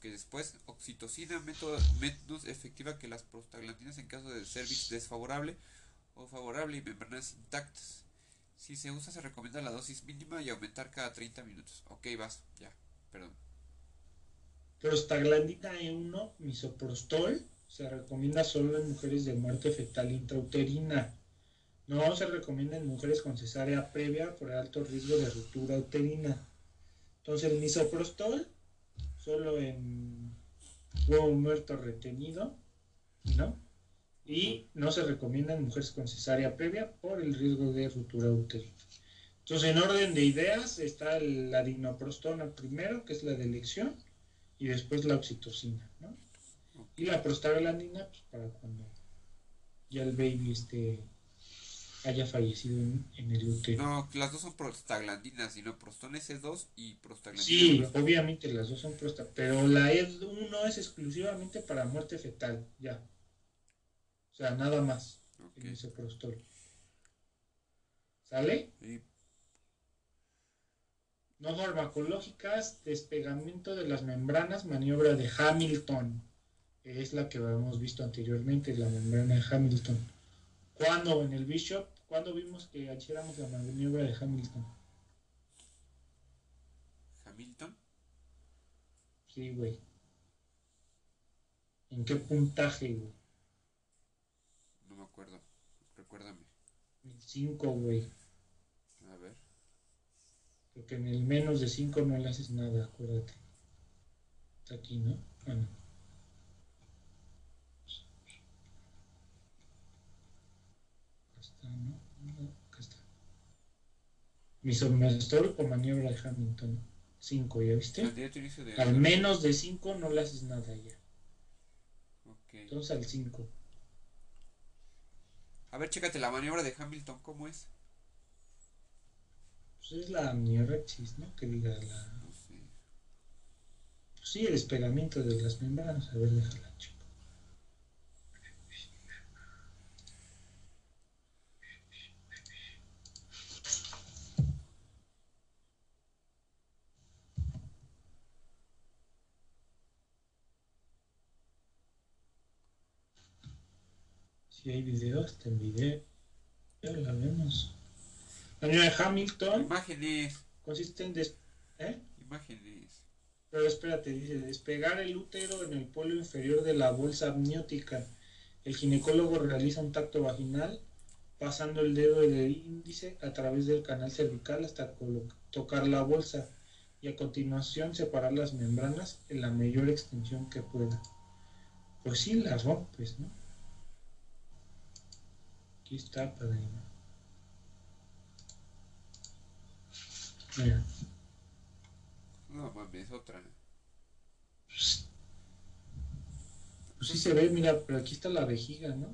que después oxitocina método, menos efectiva que las prostaglandinas en caso de cervix desfavorable o favorable y membranas intactas. Si se usa se recomienda la dosis mínima y aumentar cada 30 minutos. Ok, vas, ya, perdón. Prostaglandina E1, misoprostol, se recomienda solo en mujeres de muerte fetal intrauterina. No se recomienda en mujeres con cesárea previa por alto riesgo de ruptura uterina. Entonces el misoprostol solo en huevo muerto retenido, ¿no? Y no se recomienda en mujeres con cesárea previa por el riesgo de ruptura uterina. Entonces, en orden de ideas está la dinoprostona primero, que es la de elección, y después la oxitocina, ¿no? Y la prostaglandina, pues para cuando ya el baby esté haya fallecido en, el útero. No, las dos son prostaglandinas, sino prostón S2 y prostaglandina. Sí, obviamente las dos son prostaglandinas, pero la E1 es exclusivamente para muerte fetal, ya. O sea, nada más en ese prostol. ¿Sale? Sí. No farmacológicas, despegamiento de las membranas, maniobra de Hamilton. Es la que habíamos visto anteriormente, la membrana de Hamilton. Cuando en el Bishop ¿Cuándo vimos que hiciéramos la maniobra de Hamilton? ¿Hamilton? Sí, güey. ¿En qué puntaje, güey? No me acuerdo. Recuérdame. En 5, güey. Porque en el menos de 5 no le haces nada, acuérdate. Está aquí, ¿no? Bueno. Está, ¿no? Misoprostol o maniobra de Hamilton. 5, ¿ya viste? Al menos de 5 no le haces nada ya. Entonces al 5. A ver, chécate la maniobra de Hamilton, ¿cómo es? Pues es la amniorexis, ¿no? Que diga la. Sí, el despegamiento de las membranas. A ver, déjala, chica. Si hay videos, en video la vemos. La de Hamilton. Imágenes. Consiste en. ¿eh? Imágenes. Pero espérate, dice: despegar el útero en el polo inferior de la bolsa amniótica. El ginecólogo realiza un tacto vaginal pasando el dedo del índice a través del canal cervical hasta tocar la bolsa y a continuación separar las membranas en la mayor extensión que pueda. Pues sí, las rompes, ¿no? Aquí está, padrino. Mira. No mames, otra. Pues sí se ve, mira, pero aquí está la vejiga, ¿no?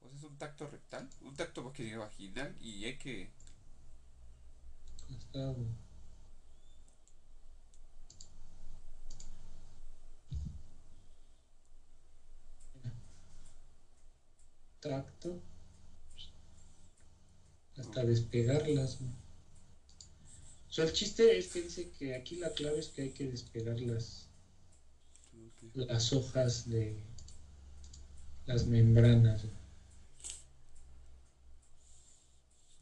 Sea, es un tacto rectal, un tacto vaginal y hay que... Está, Tacto hasta despegarlas. O sea, el chiste es que dice que aquí la clave es que hay que despegar las, las hojas de, las membranas.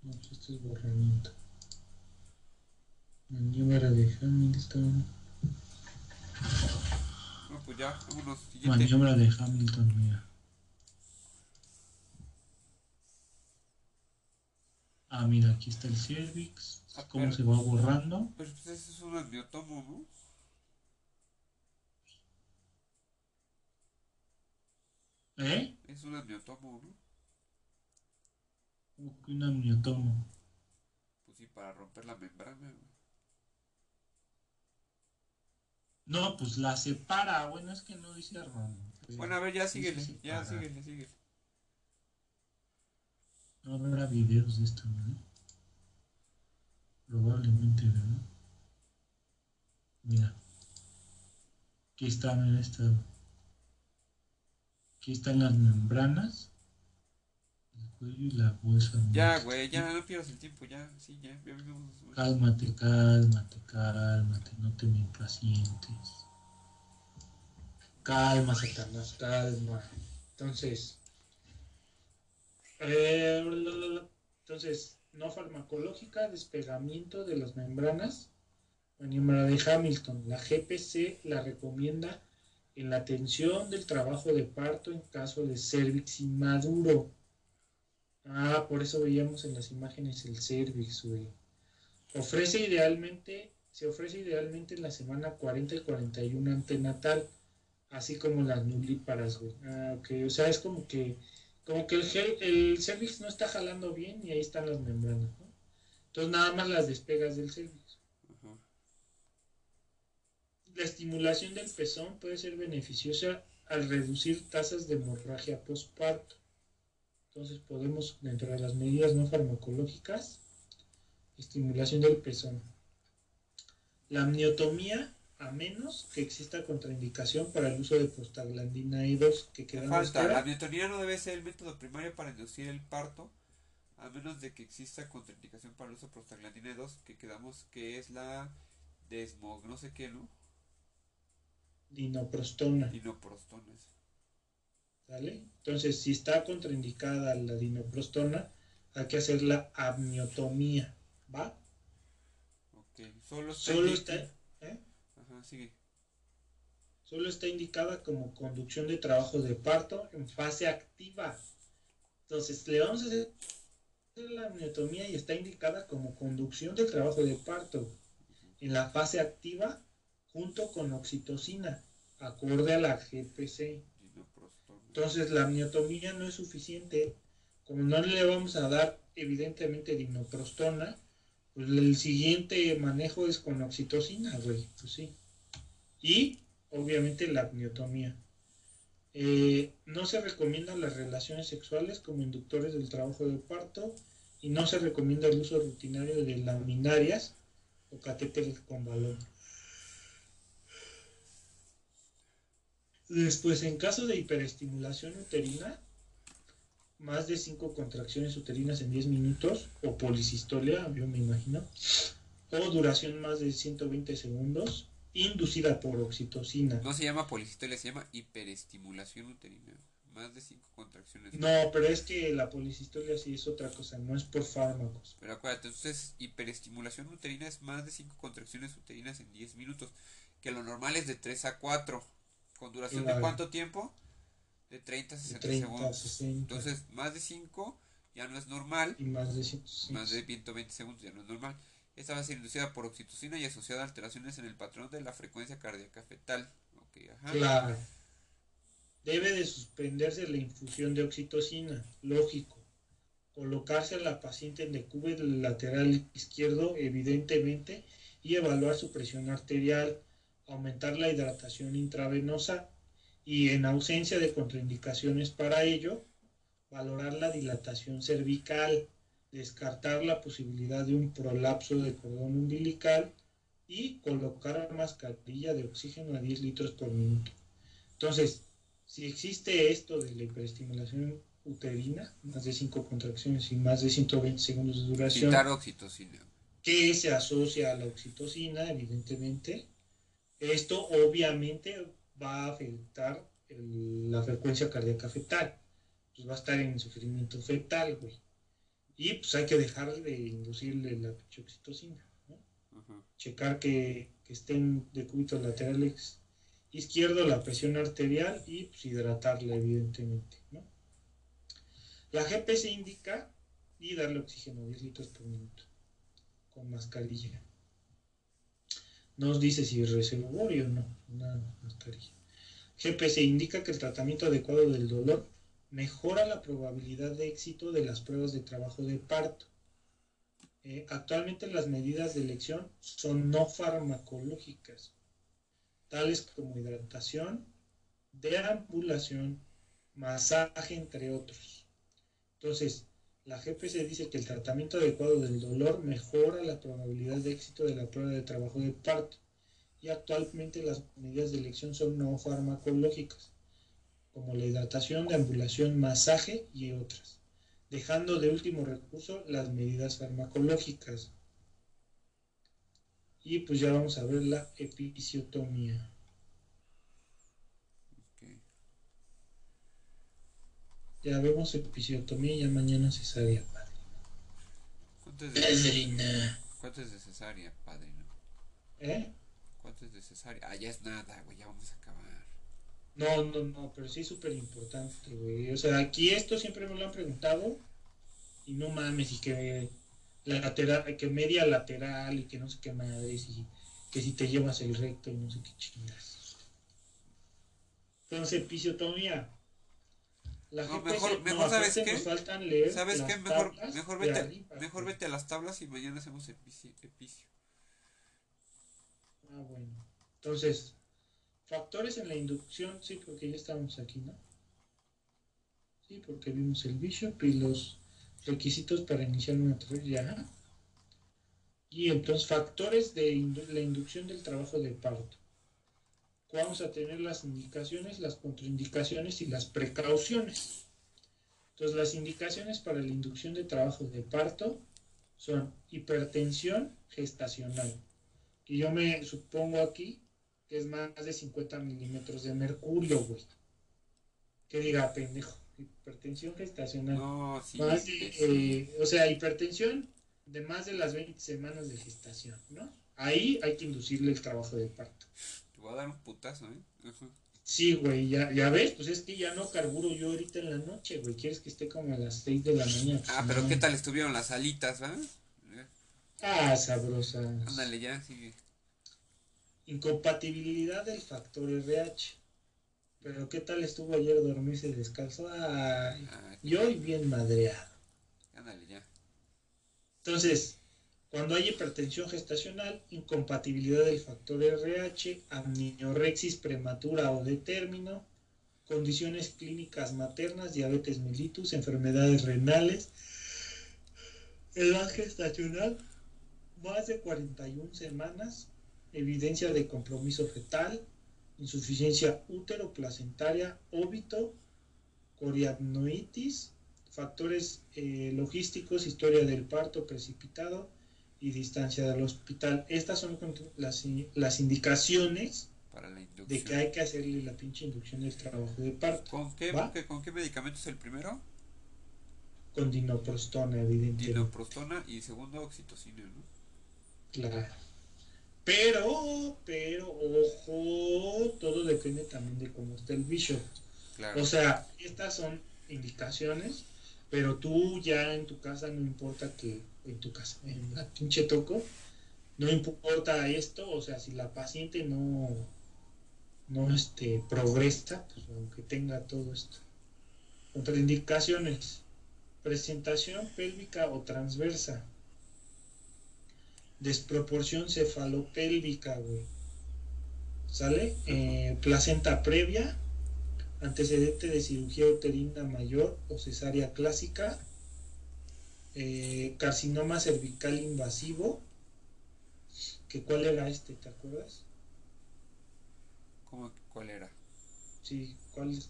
No, pues esto es borramiento. Maniobra de Hamilton. No, pues ya, vámonos. Siguiente. Maniobra de Hamilton, mira. Ah, mira, aquí está el cervix. Ah, Cómo pero- se va borrando. Pero pues ese es un amniotomo, ¿no? ¿Eh? Es un amniotomo, ¿no? Que un amniotomo. Pues sí, para romper la membrana, güey. No, pues la separa. Bueno, es que no dice romper. Bueno, a ver, ya Sí, síguele, sí, sí, ya síguele, síguele. No habrá videos de esto, ¿no? Probablemente, ¿verdad? Mira. Aquí está, mira esta. Aquí están las membranas. El cuello y la bolsa. Ya, güey, ya no pierdas el tiempo, ya, sí, ya, ya vimos. Cálmate, cálmate, cálmate, no te me impacientes. Calma, Satanás, calma. Entonces, entonces, no farmacológica, despegamiento de las membranas. Maniobra de Hamilton. La GPC la recomienda en la atención del trabajo de parto en caso de cervix inmaduro. Ah, por eso veíamos en las imágenes el cervix, güey. Ofrece idealmente, se ofrece idealmente en la semana 40 y 41 antenatal, así como las nulíparas, güey. Ah, ok, o sea, es como que, como que el, gel- el cervix no está jalando bien y ahí están las membranas, ¿no? Entonces nada más las despegas del cervix. Ajá. La estimulación del pezón puede ser beneficiosa al reducir tasas de hemorragia postparto. Entonces podemos, dentro de las medidas no farmacológicas, estimulación del pezón. La amniotomía, a menos que exista contraindicación para el uso de prostaglandina E2, que Me quedamos falta, la amniotonía no debe ser el método primario para inducir el parto, a menos de que exista contraindicación para el uso de prostaglandina 2, que quedamos que es la desmo, no sé qué, ¿no? dinoprostona. Dinoprostones. ¿Sale? Entonces, si está contraindicada la dinoprostona, hay que hacer la amniotomía. ¿Va? Ok, solo está. Solo está. Ajá, sigue. Solo está indicada como conducción de trabajo de parto en fase activa. Entonces, le vamos a hacer la amniotomía y está indicada como conducción del trabajo de parto en la fase activa junto con oxitocina, acorde a la GPC. Entonces, la amniotomía no es suficiente. Como no le vamos a dar, evidentemente, dinoprostona, pues el siguiente manejo es con oxitocina, güey. Pues sí. Y, obviamente, la amniotomía. Eh, no se recomiendan las relaciones sexuales como inductores del trabajo de parto y no se recomienda el uso rutinario de laminarias o catéteres con balón. Después, en caso de hiperestimulación uterina, más de 5 contracciones uterinas en 10 minutos, o policistolia, yo me imagino, o duración más de 120 segundos, inducida por oxitocina. No se llama policistolia, se llama hiperestimulación uterina. Más de 5 contracciones. No, pero es que la policistolia sí es otra cosa, no es por fármacos. Pero acuérdate, entonces hiperestimulación uterina es más de 5 contracciones uterinas en 10 minutos. Que lo normal es de 3 a 4. ¿Con duración de Claro. cuánto tiempo? De 30 a De 60 30 a segundos. 60 Entonces, más de 5 ya no es normal. y más de 160. Más de 120 segundos ya no es normal. Esta va a ser inducida por oxitocina y asociada a alteraciones en el patrón de la frecuencia cardíaca fetal. Ajá. Claro. Debe de suspenderse la infusión de oxitocina, lógico. Colocarse a la paciente en decúbito lateral izquierdo, evidentemente, y evaluar su presión arterial, aumentar la hidratación intravenosa y en ausencia de contraindicaciones para ello, valorar la dilatación cervical, descartar la posibilidad de un prolapso de cordón umbilical y colocar mascarilla de oxígeno a 10 litros por minuto. Entonces, si existe esto de la hiperestimulación uterina, más de 5 contracciones y más de 120 segundos de duración, Quitar oxitocina. que se asocia a la oxitocina, evidentemente, esto obviamente va a afectar la frecuencia cardíaca fetal. Pues va a estar en sufrimiento fetal, güey. Y pues hay que dejar de inducirle la oxitocina, ¿no? Checar que, que estén de cúbito laterales izquierdo la presión arterial y pues, hidratarla evidentemente, ¿no? La GPS indica y darle oxígeno 10 litros por minuto con mascarilla. Nos dice si es reservorio o no, una mascarilla. GPS indica que el tratamiento adecuado del dolor mejora la probabilidad de éxito de las pruebas de trabajo de parto. Eh, actualmente las medidas de elección son no farmacológicas, tales como hidratación, deambulación, masaje, entre otros. Entonces, la GPC dice que el tratamiento adecuado del dolor mejora la probabilidad de éxito de la prueba de trabajo de parto y actualmente las medidas de elección son no farmacológicas, como la hidratación, deambulación, masaje y otras, dejando de último recurso las medidas farmacológicas. Y pues ya vamos a ver la episiotomía. Ya vemos episiotomía y ya mañana cesárea, padre. ¿Cuánto es de, ¿Cuánto es de cesárea, padre? ¿Eh? ¿Cuánto es de cesárea? Ah, ya es nada, güey, ya vamos a acabar. No, no, no, pero sí es súper importante, güey. O sea, aquí esto siempre me lo han preguntado y no mames, y que la lateral, que media lateral y que no sé qué madres y que si te llevas el recto y no sé qué chingas. Entonces, episiotomía no, mejor, mejor ¿sabes qué? ¿Sabes qué? Mejor, mejor, vete, mejor vete a las tablas y mañana hacemos epicio. Ah, bueno. Entonces, factores en la inducción, sí, porque ya estamos aquí, ¿no? Sí, porque vimos el bishop y los requisitos para iniciar una ya. Y entonces, factores de la inducción del trabajo de parto vamos a tener las indicaciones, las contraindicaciones y las precauciones. Entonces, las indicaciones para la inducción de trabajo de parto son hipertensión gestacional. Y yo me supongo aquí que es más de 50 milímetros de mercurio, güey. Que diga, pendejo, hipertensión gestacional. No, sí. Eh, o sea, hipertensión de más de las 20 semanas de gestación, ¿no? Ahí hay que inducirle el trabajo de parto voy a dar un putazo, ¿eh? Sí, güey, ya, ya ves, pues es que ya no carburo yo ahorita en la noche, güey. Quieres que esté como a las 6 de la mañana. ah, pero ¿qué tal estuvieron las alitas, va? Ah, sabrosas. Ándale, ya, sigue. Incompatibilidad del factor RH. Pero ¿qué tal estuvo ayer dormirse descalzo? Ay, ah, y bien madreado. Ándale, ya. Entonces, cuando hay hipertensión gestacional, incompatibilidad del factor RH, amniorexis prematura o de término, condiciones clínicas maternas, diabetes mellitus, enfermedades renales, edad gestacional, más de 41 semanas, evidencia de compromiso fetal, insuficiencia útero placentaria, óbito, coriamnoitis, factores eh, logísticos, historia del parto precipitado, y distancia del hospital. Estas son las, las indicaciones de que hay que hacerle la pinche inducción del trabajo de parto. ¿Con qué, ¿Con qué medicamento es el primero? Con dinoprostona, evidentemente. Dinoprostona y segundo oxitocina, ¿no? Claro. Pero, pero, ojo, todo depende también de cómo está el bicho. Claro. O sea, estas son indicaciones, pero tú ya en tu casa no importa que en tu casa, [LAUGHS] en la pinche toco, no importa esto, o sea, si la paciente no, no este, progresa, pues aunque tenga todo esto. Contraindicaciones, presentación pélvica o transversa, desproporción cefalopélvica, güey. ¿Sale? Eh, placenta previa, antecedente de cirugía uterina mayor o cesárea clásica, eh, carcinoma cervical invasivo, que cuál era este, ¿te acuerdas? ¿Cómo cuál era? Sí, ¿cuál es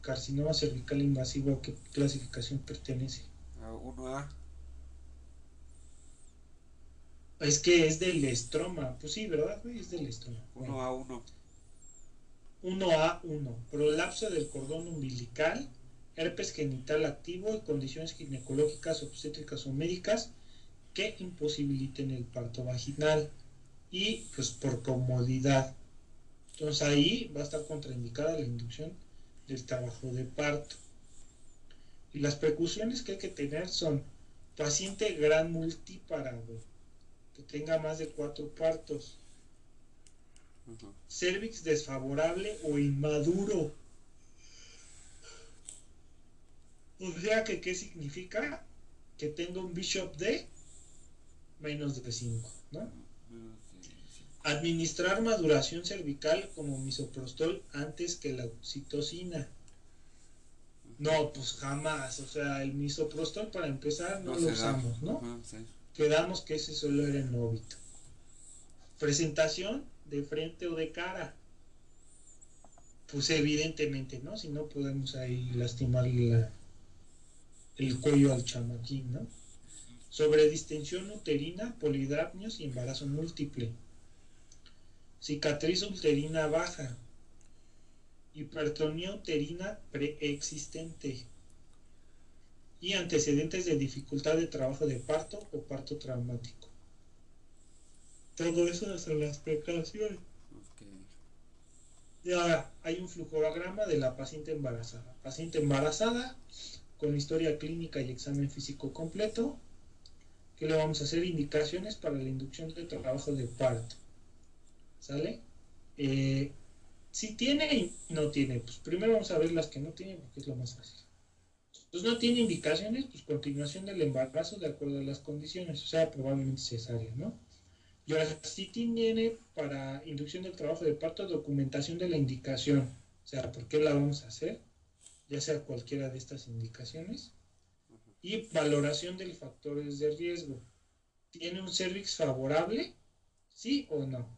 carcinoma cervical invasivo? ¿A qué clasificación pertenece? A 1A. Es que es del estroma, pues sí, ¿verdad? Es del estroma. 1A1. 1A1, prolapso del cordón umbilical, herpes genital activo y condiciones ginecológicas, obstétricas o médicas que imposibiliten el parto vaginal y pues por comodidad. Entonces ahí va a estar contraindicada la inducción del trabajo de parto. Y las precauciones que hay que tener son paciente gran multíparado, que tenga más de cuatro partos, cervix desfavorable o inmaduro. O sea que, ¿qué significa? Que tenga un bishop de menos de 5, ¿no? Administrar maduración cervical como misoprostol antes que la oxitocina. No, pues jamás. O sea, el misoprostol para empezar no, lo usamos, ¿no? Quedamos que ese solo era en óbito. Presentación de frente o de cara. Pues evidentemente, ¿no? Si no podemos ahí lastimarle el cuello al chamaquín, ¿no? Sobre distensión uterina, polidapnios y embarazo múltiple. Cicatriz uterina baja. Hipertonía uterina preexistente. Y antecedentes de dificultad de trabajo de parto o parto traumático. Todo eso son las precauciones. Y ahora hay un flujograma de la paciente embarazada. Paciente embarazada con historia clínica y examen físico completo. Que le vamos a hacer indicaciones para la inducción de trabajo de parto. ¿Sale? Eh, si tiene y no tiene, pues primero vamos a ver las que no tienen porque es lo más fácil. Pues no tiene indicaciones, pues continuación del embarazo de acuerdo a las condiciones, o sea, probablemente cesárea, ¿no? Y ahora, si tiene para inducción del trabajo de parto, documentación de la indicación. O sea, ¿por qué la vamos a hacer? Ya sea cualquiera de estas indicaciones. Y valoración de factores de riesgo. ¿Tiene un cervix favorable? ¿Sí o no?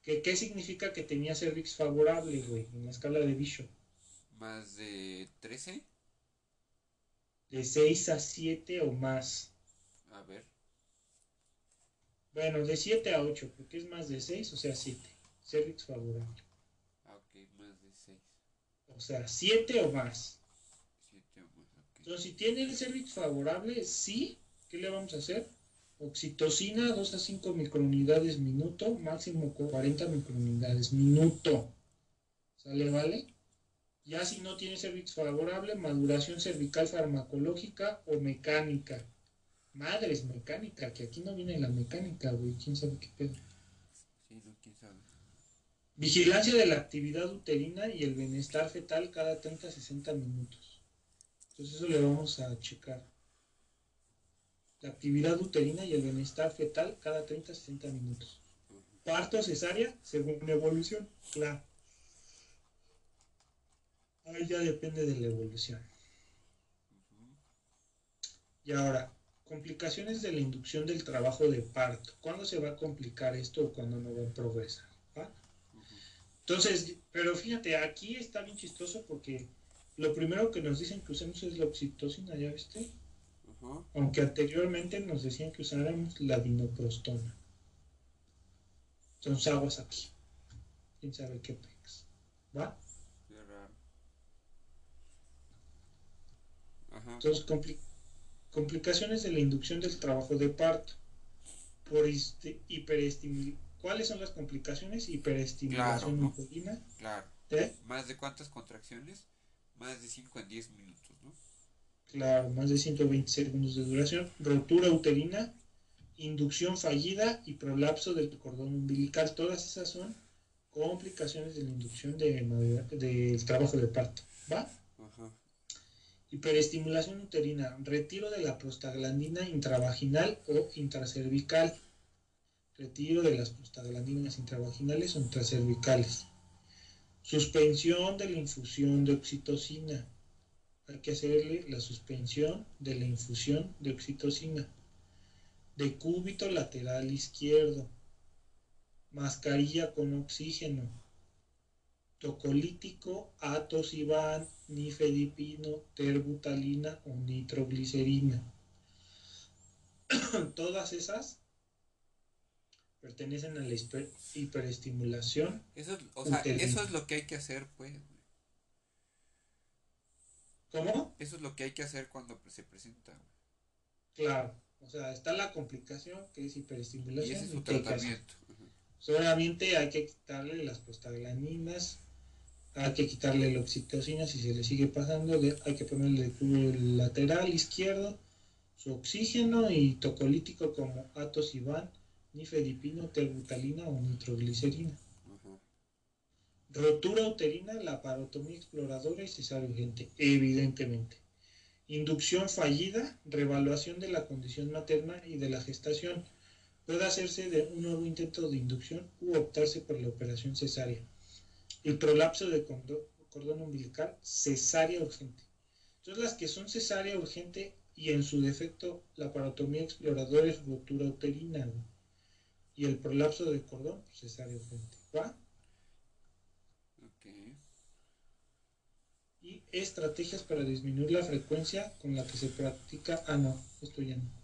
¿Qué, ¿Qué significa que tenía cervix favorable, güey, en la escala de Bishop? ¿Más de 13? De 6 a 7 o más. A ver. Bueno, de 7 a 8, porque es más de 6, o sea, 7. Cervix favorable. Ah, ok, más de 6. O sea, 7 o más. 7 o más, ok. Entonces, si tiene el cervix favorable, sí, ¿qué le vamos a hacer? Oxitocina 2 a 5 microunidades minuto, máximo 40 microunidades minuto. ¿Sale, vale? Ya si no tiene cervix favorable, maduración cervical farmacológica o mecánica Madres, mecánica, que aquí no viene la mecánica, güey. ¿Quién sabe qué pedo? Sí, no, quién sabe. Vigilancia de la actividad uterina y el bienestar fetal cada 30-60 minutos. Entonces eso le vamos a checar. La actividad uterina y el bienestar fetal cada 30-60 minutos. Parto cesárea según evolución, claro. Ahí ya depende de la evolución. Y ahora, Complicaciones de la inducción del trabajo de parto. ¿Cuándo se va a complicar esto o cuándo no va a progresar? Entonces, pero fíjate, aquí está bien chistoso porque lo primero que nos dicen que usemos es la oxitocina, ¿ya viste? Aunque anteriormente nos decían que usáramos la dinoprostona. Entonces aguas aquí. ¿Quién sabe qué pex? ¿Va? Entonces, complicaciones Complicaciones de la inducción del trabajo de parto. Por hiperestimulación. ¿Cuáles son las complicaciones? Hiperestimulación uterina. Claro. ¿Más de cuántas contracciones? Más de 5 en 10 minutos, ¿no? Claro, más de 120 segundos de duración. Rotura uterina, inducción fallida y prolapso del cordón umbilical. Todas esas son complicaciones de la inducción del de, trabajo de parto. ¿Va? Hiperestimulación uterina, retiro de la prostaglandina intravaginal o intracervical. Retiro de las prostaglandinas intravaginales o intracervicales. Suspensión de la infusión de oxitocina. Hay que hacerle la suspensión de la infusión de oxitocina. Decúbito lateral izquierdo. Mascarilla con oxígeno tocolítico, atosiban, nifedipino, terbutalina o nitroglicerina. [CLEARS THROAT] Todas esas pertenecen a la hiperestimulación. Eso, o sea, eso es lo que hay que hacer, pues. ¿Cómo? Eso es lo que hay que hacer cuando se presenta. Claro, o sea, está la complicación que es hiperestimulación. Y ese es su tratamiento. Solamente hay que quitarle las prostaglandinas, hay que quitarle la oxitocina si se le sigue pasando, hay que ponerle el lateral izquierdo, su oxígeno y tocolítico como atosiban nifedipino, terbutalina o nitroglicerina. Rotura uterina, laparotomía exploradora y cesárea urgente, evidentemente. Inducción fallida, revaluación de la condición materna y de la gestación. Puede hacerse de un nuevo intento de inducción u optarse por la operación cesárea. El prolapso de cordón umbilical, cesárea urgente. Entonces las que son cesárea urgente y en su defecto la parotomía exploradora es rotura uterina y el prolapso del cordón pues, cesárea urgente. ¿Va? Y estrategias para disminuir la frecuencia con la que se practica. Ah, no, esto ya no.